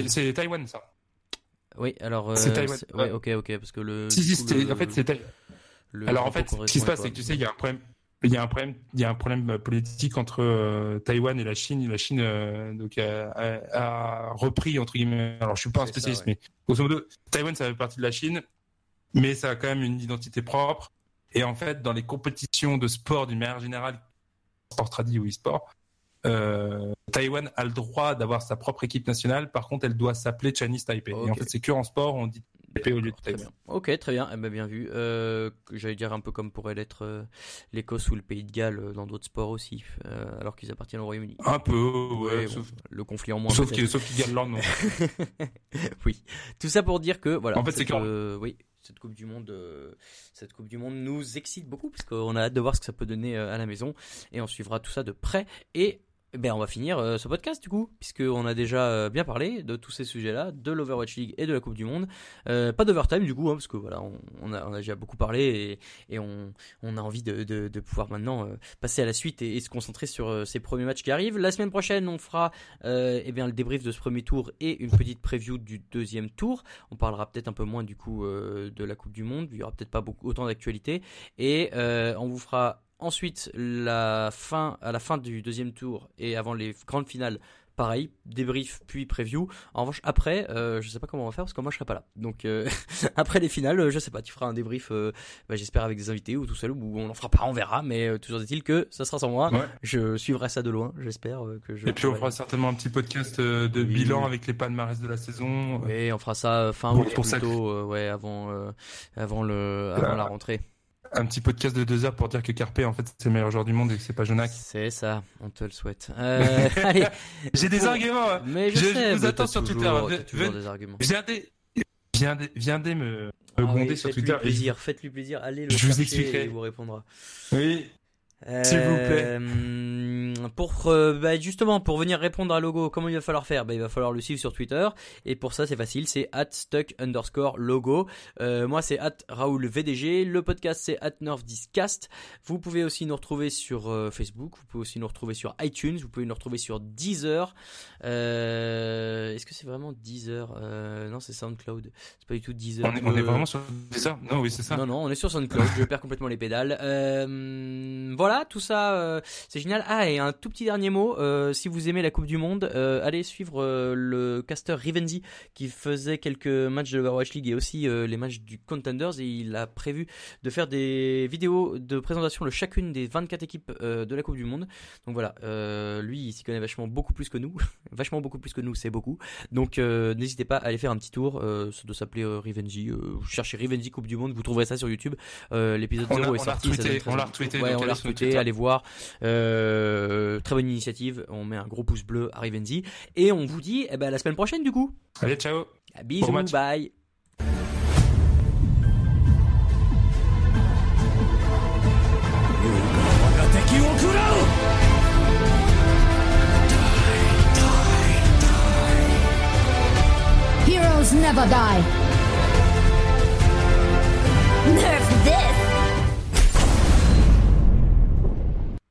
c'est Taïwan ça. Oui, alors. c'est Taïwan. Ouais, ok, ok, parce que le. Si, si, en fait, c'est Alors, en fait, ce qui se passe, c'est que tu sais, il y a un problème. Il y a un problème, il y a un problème politique entre euh, Taïwan et la Chine. La Chine euh, donc a, a, repris entre guillemets. Alors je suis pas un spécialiste, mais grosso modo, Taïwan ça fait partie de la Chine, mais ça a quand même une identité propre. Et en fait, dans les compétitions de sport d'une manière générale, sport tradit ou e-sport, euh, Taïwan a le droit d'avoir sa propre équipe nationale. Par contre, elle doit s'appeler Chinese Taipei. Et en fait, c'est que en sport, on dit Taipei au lieu de Taïwan. Ok, très bien. Eh ben, bien vu. Euh, J'allais dire un peu comme pourrait l'être euh, l'Écosse ou le Pays de Galles euh, dans d'autres sports aussi, euh, alors qu'ils appartiennent au Royaume-Uni. Un peu, ouais. sauf, le conflit en moins. Sauf qu'ils qu gagnent l'an, non. oui. Tout ça pour dire que voilà. En fait, c'est que oui cette Coupe du Monde, cette Coupe du Monde nous excite beaucoup parce qu'on a hâte de voir ce que ça peut donner à la maison et on suivra tout ça de près. Et ben, on va finir euh, ce podcast du coup, puisqu'on a déjà euh, bien parlé de tous ces sujets-là, de l'Overwatch League et de la Coupe du Monde. Euh, pas d'overtime du coup, hein, parce que voilà, on, a, déjà beaucoup parlé et, on, a envie de, pouvoir maintenant passer à la suite et, se concentrer sur ces premiers matchs qui arrivent. La semaine prochaine, on fera eh bien, le débrief de ce premier tour et une petite preview du deuxième tour. On parlera peut-être un peu moins du coup de la Coupe du Monde, il y aura peut-être pas beaucoup, autant d'actualité et on vous fera Ensuite, la fin, à la fin du deuxième tour et avant les grandes finales, pareil, débrief puis preview. En revanche, après, euh, je sais pas comment on va faire parce que moi je serai pas là. Donc euh, après les finales, je sais pas, tu feras un débrief, euh, bah, j'espère avec des invités ou tout seul ou on en fera pas, on verra. Mais toujours est-il que ça sera sans moi. Je suivrai ça de loin, j'espère que je. Et puis on fera certainement un petit podcast de bilan avec les palmarès de la saison. Oui, on fera ça fin août plutôt, ouais, avant, avant le, avant la rentrée un petit podcast de deux heures pour dire que Carpe en fait c'est le meilleur joueur du monde et que c'est pas Jonak. C'est ça, on te le souhaite. Euh, allez, j'ai des arguments. Hein. Mais je, sais, vous attends sur Twitter. Toujours des arguments. Viens des, me, me ah gronder sur Twitter. Plaisir, faites-lui plaisir. Allez le je vous expliquerai. Et il vous répondra. Oui. S'il vous plaît. Euh, pour euh, bah, justement pour venir répondre à logo, comment il va falloir faire? Bah, Il va falloir le suivre sur Twitter et pour ça c'est facile, c'est at stuck underscore logo. Euh, moi c'est at Raoul VDG. Le podcast c'est at Nerfdiscast. Vous pouvez aussi nous retrouver sur Facebook. Vous pouvez aussi nous retrouver sur iTunes. Vous pouvez nous retrouver sur Deezer. Est-ce que c'est vraiment Deezer? Non c'est SoundCloud. C'est pas du tout Deezer. On est, on est vraiment sur Deezer Non oui c'est ça. Non non on est sur SoundCloud. je perds complètement les pédales. voilà tout ça, euh, c'est génial. Ah, et un tout petit dernier mot, euh, si vous aimez la Coupe du Monde, euh, allez suivre le caster Rivenzi qui faisait quelques matchs de l'Overwatch League et aussi les matchs du Contenders et il a prévu de faire des vidéos de présentation de chacune des 24 équipes de la Coupe du Monde. Donc voilà, lui il s'y connaît vachement beaucoup plus que nous, vachement beaucoup plus que nous, c'est beaucoup. Donc n'hésitez pas à aller faire un petit tour, ça doit s'appeler Rivenzi, vous cherchez Rivenzi Coupe du Monde, vous trouverez ça sur YouTube. L'épisode 0 est sorti, on l'a retweeté, on l'a retweeté allez voir. Euh, très bonne initiative. On met un gros pouce bleu à Rivenzi. Et on vous dit eh ben, à la semaine prochaine du coup. Allez, ciao. Bisous, bye. Heroes never die.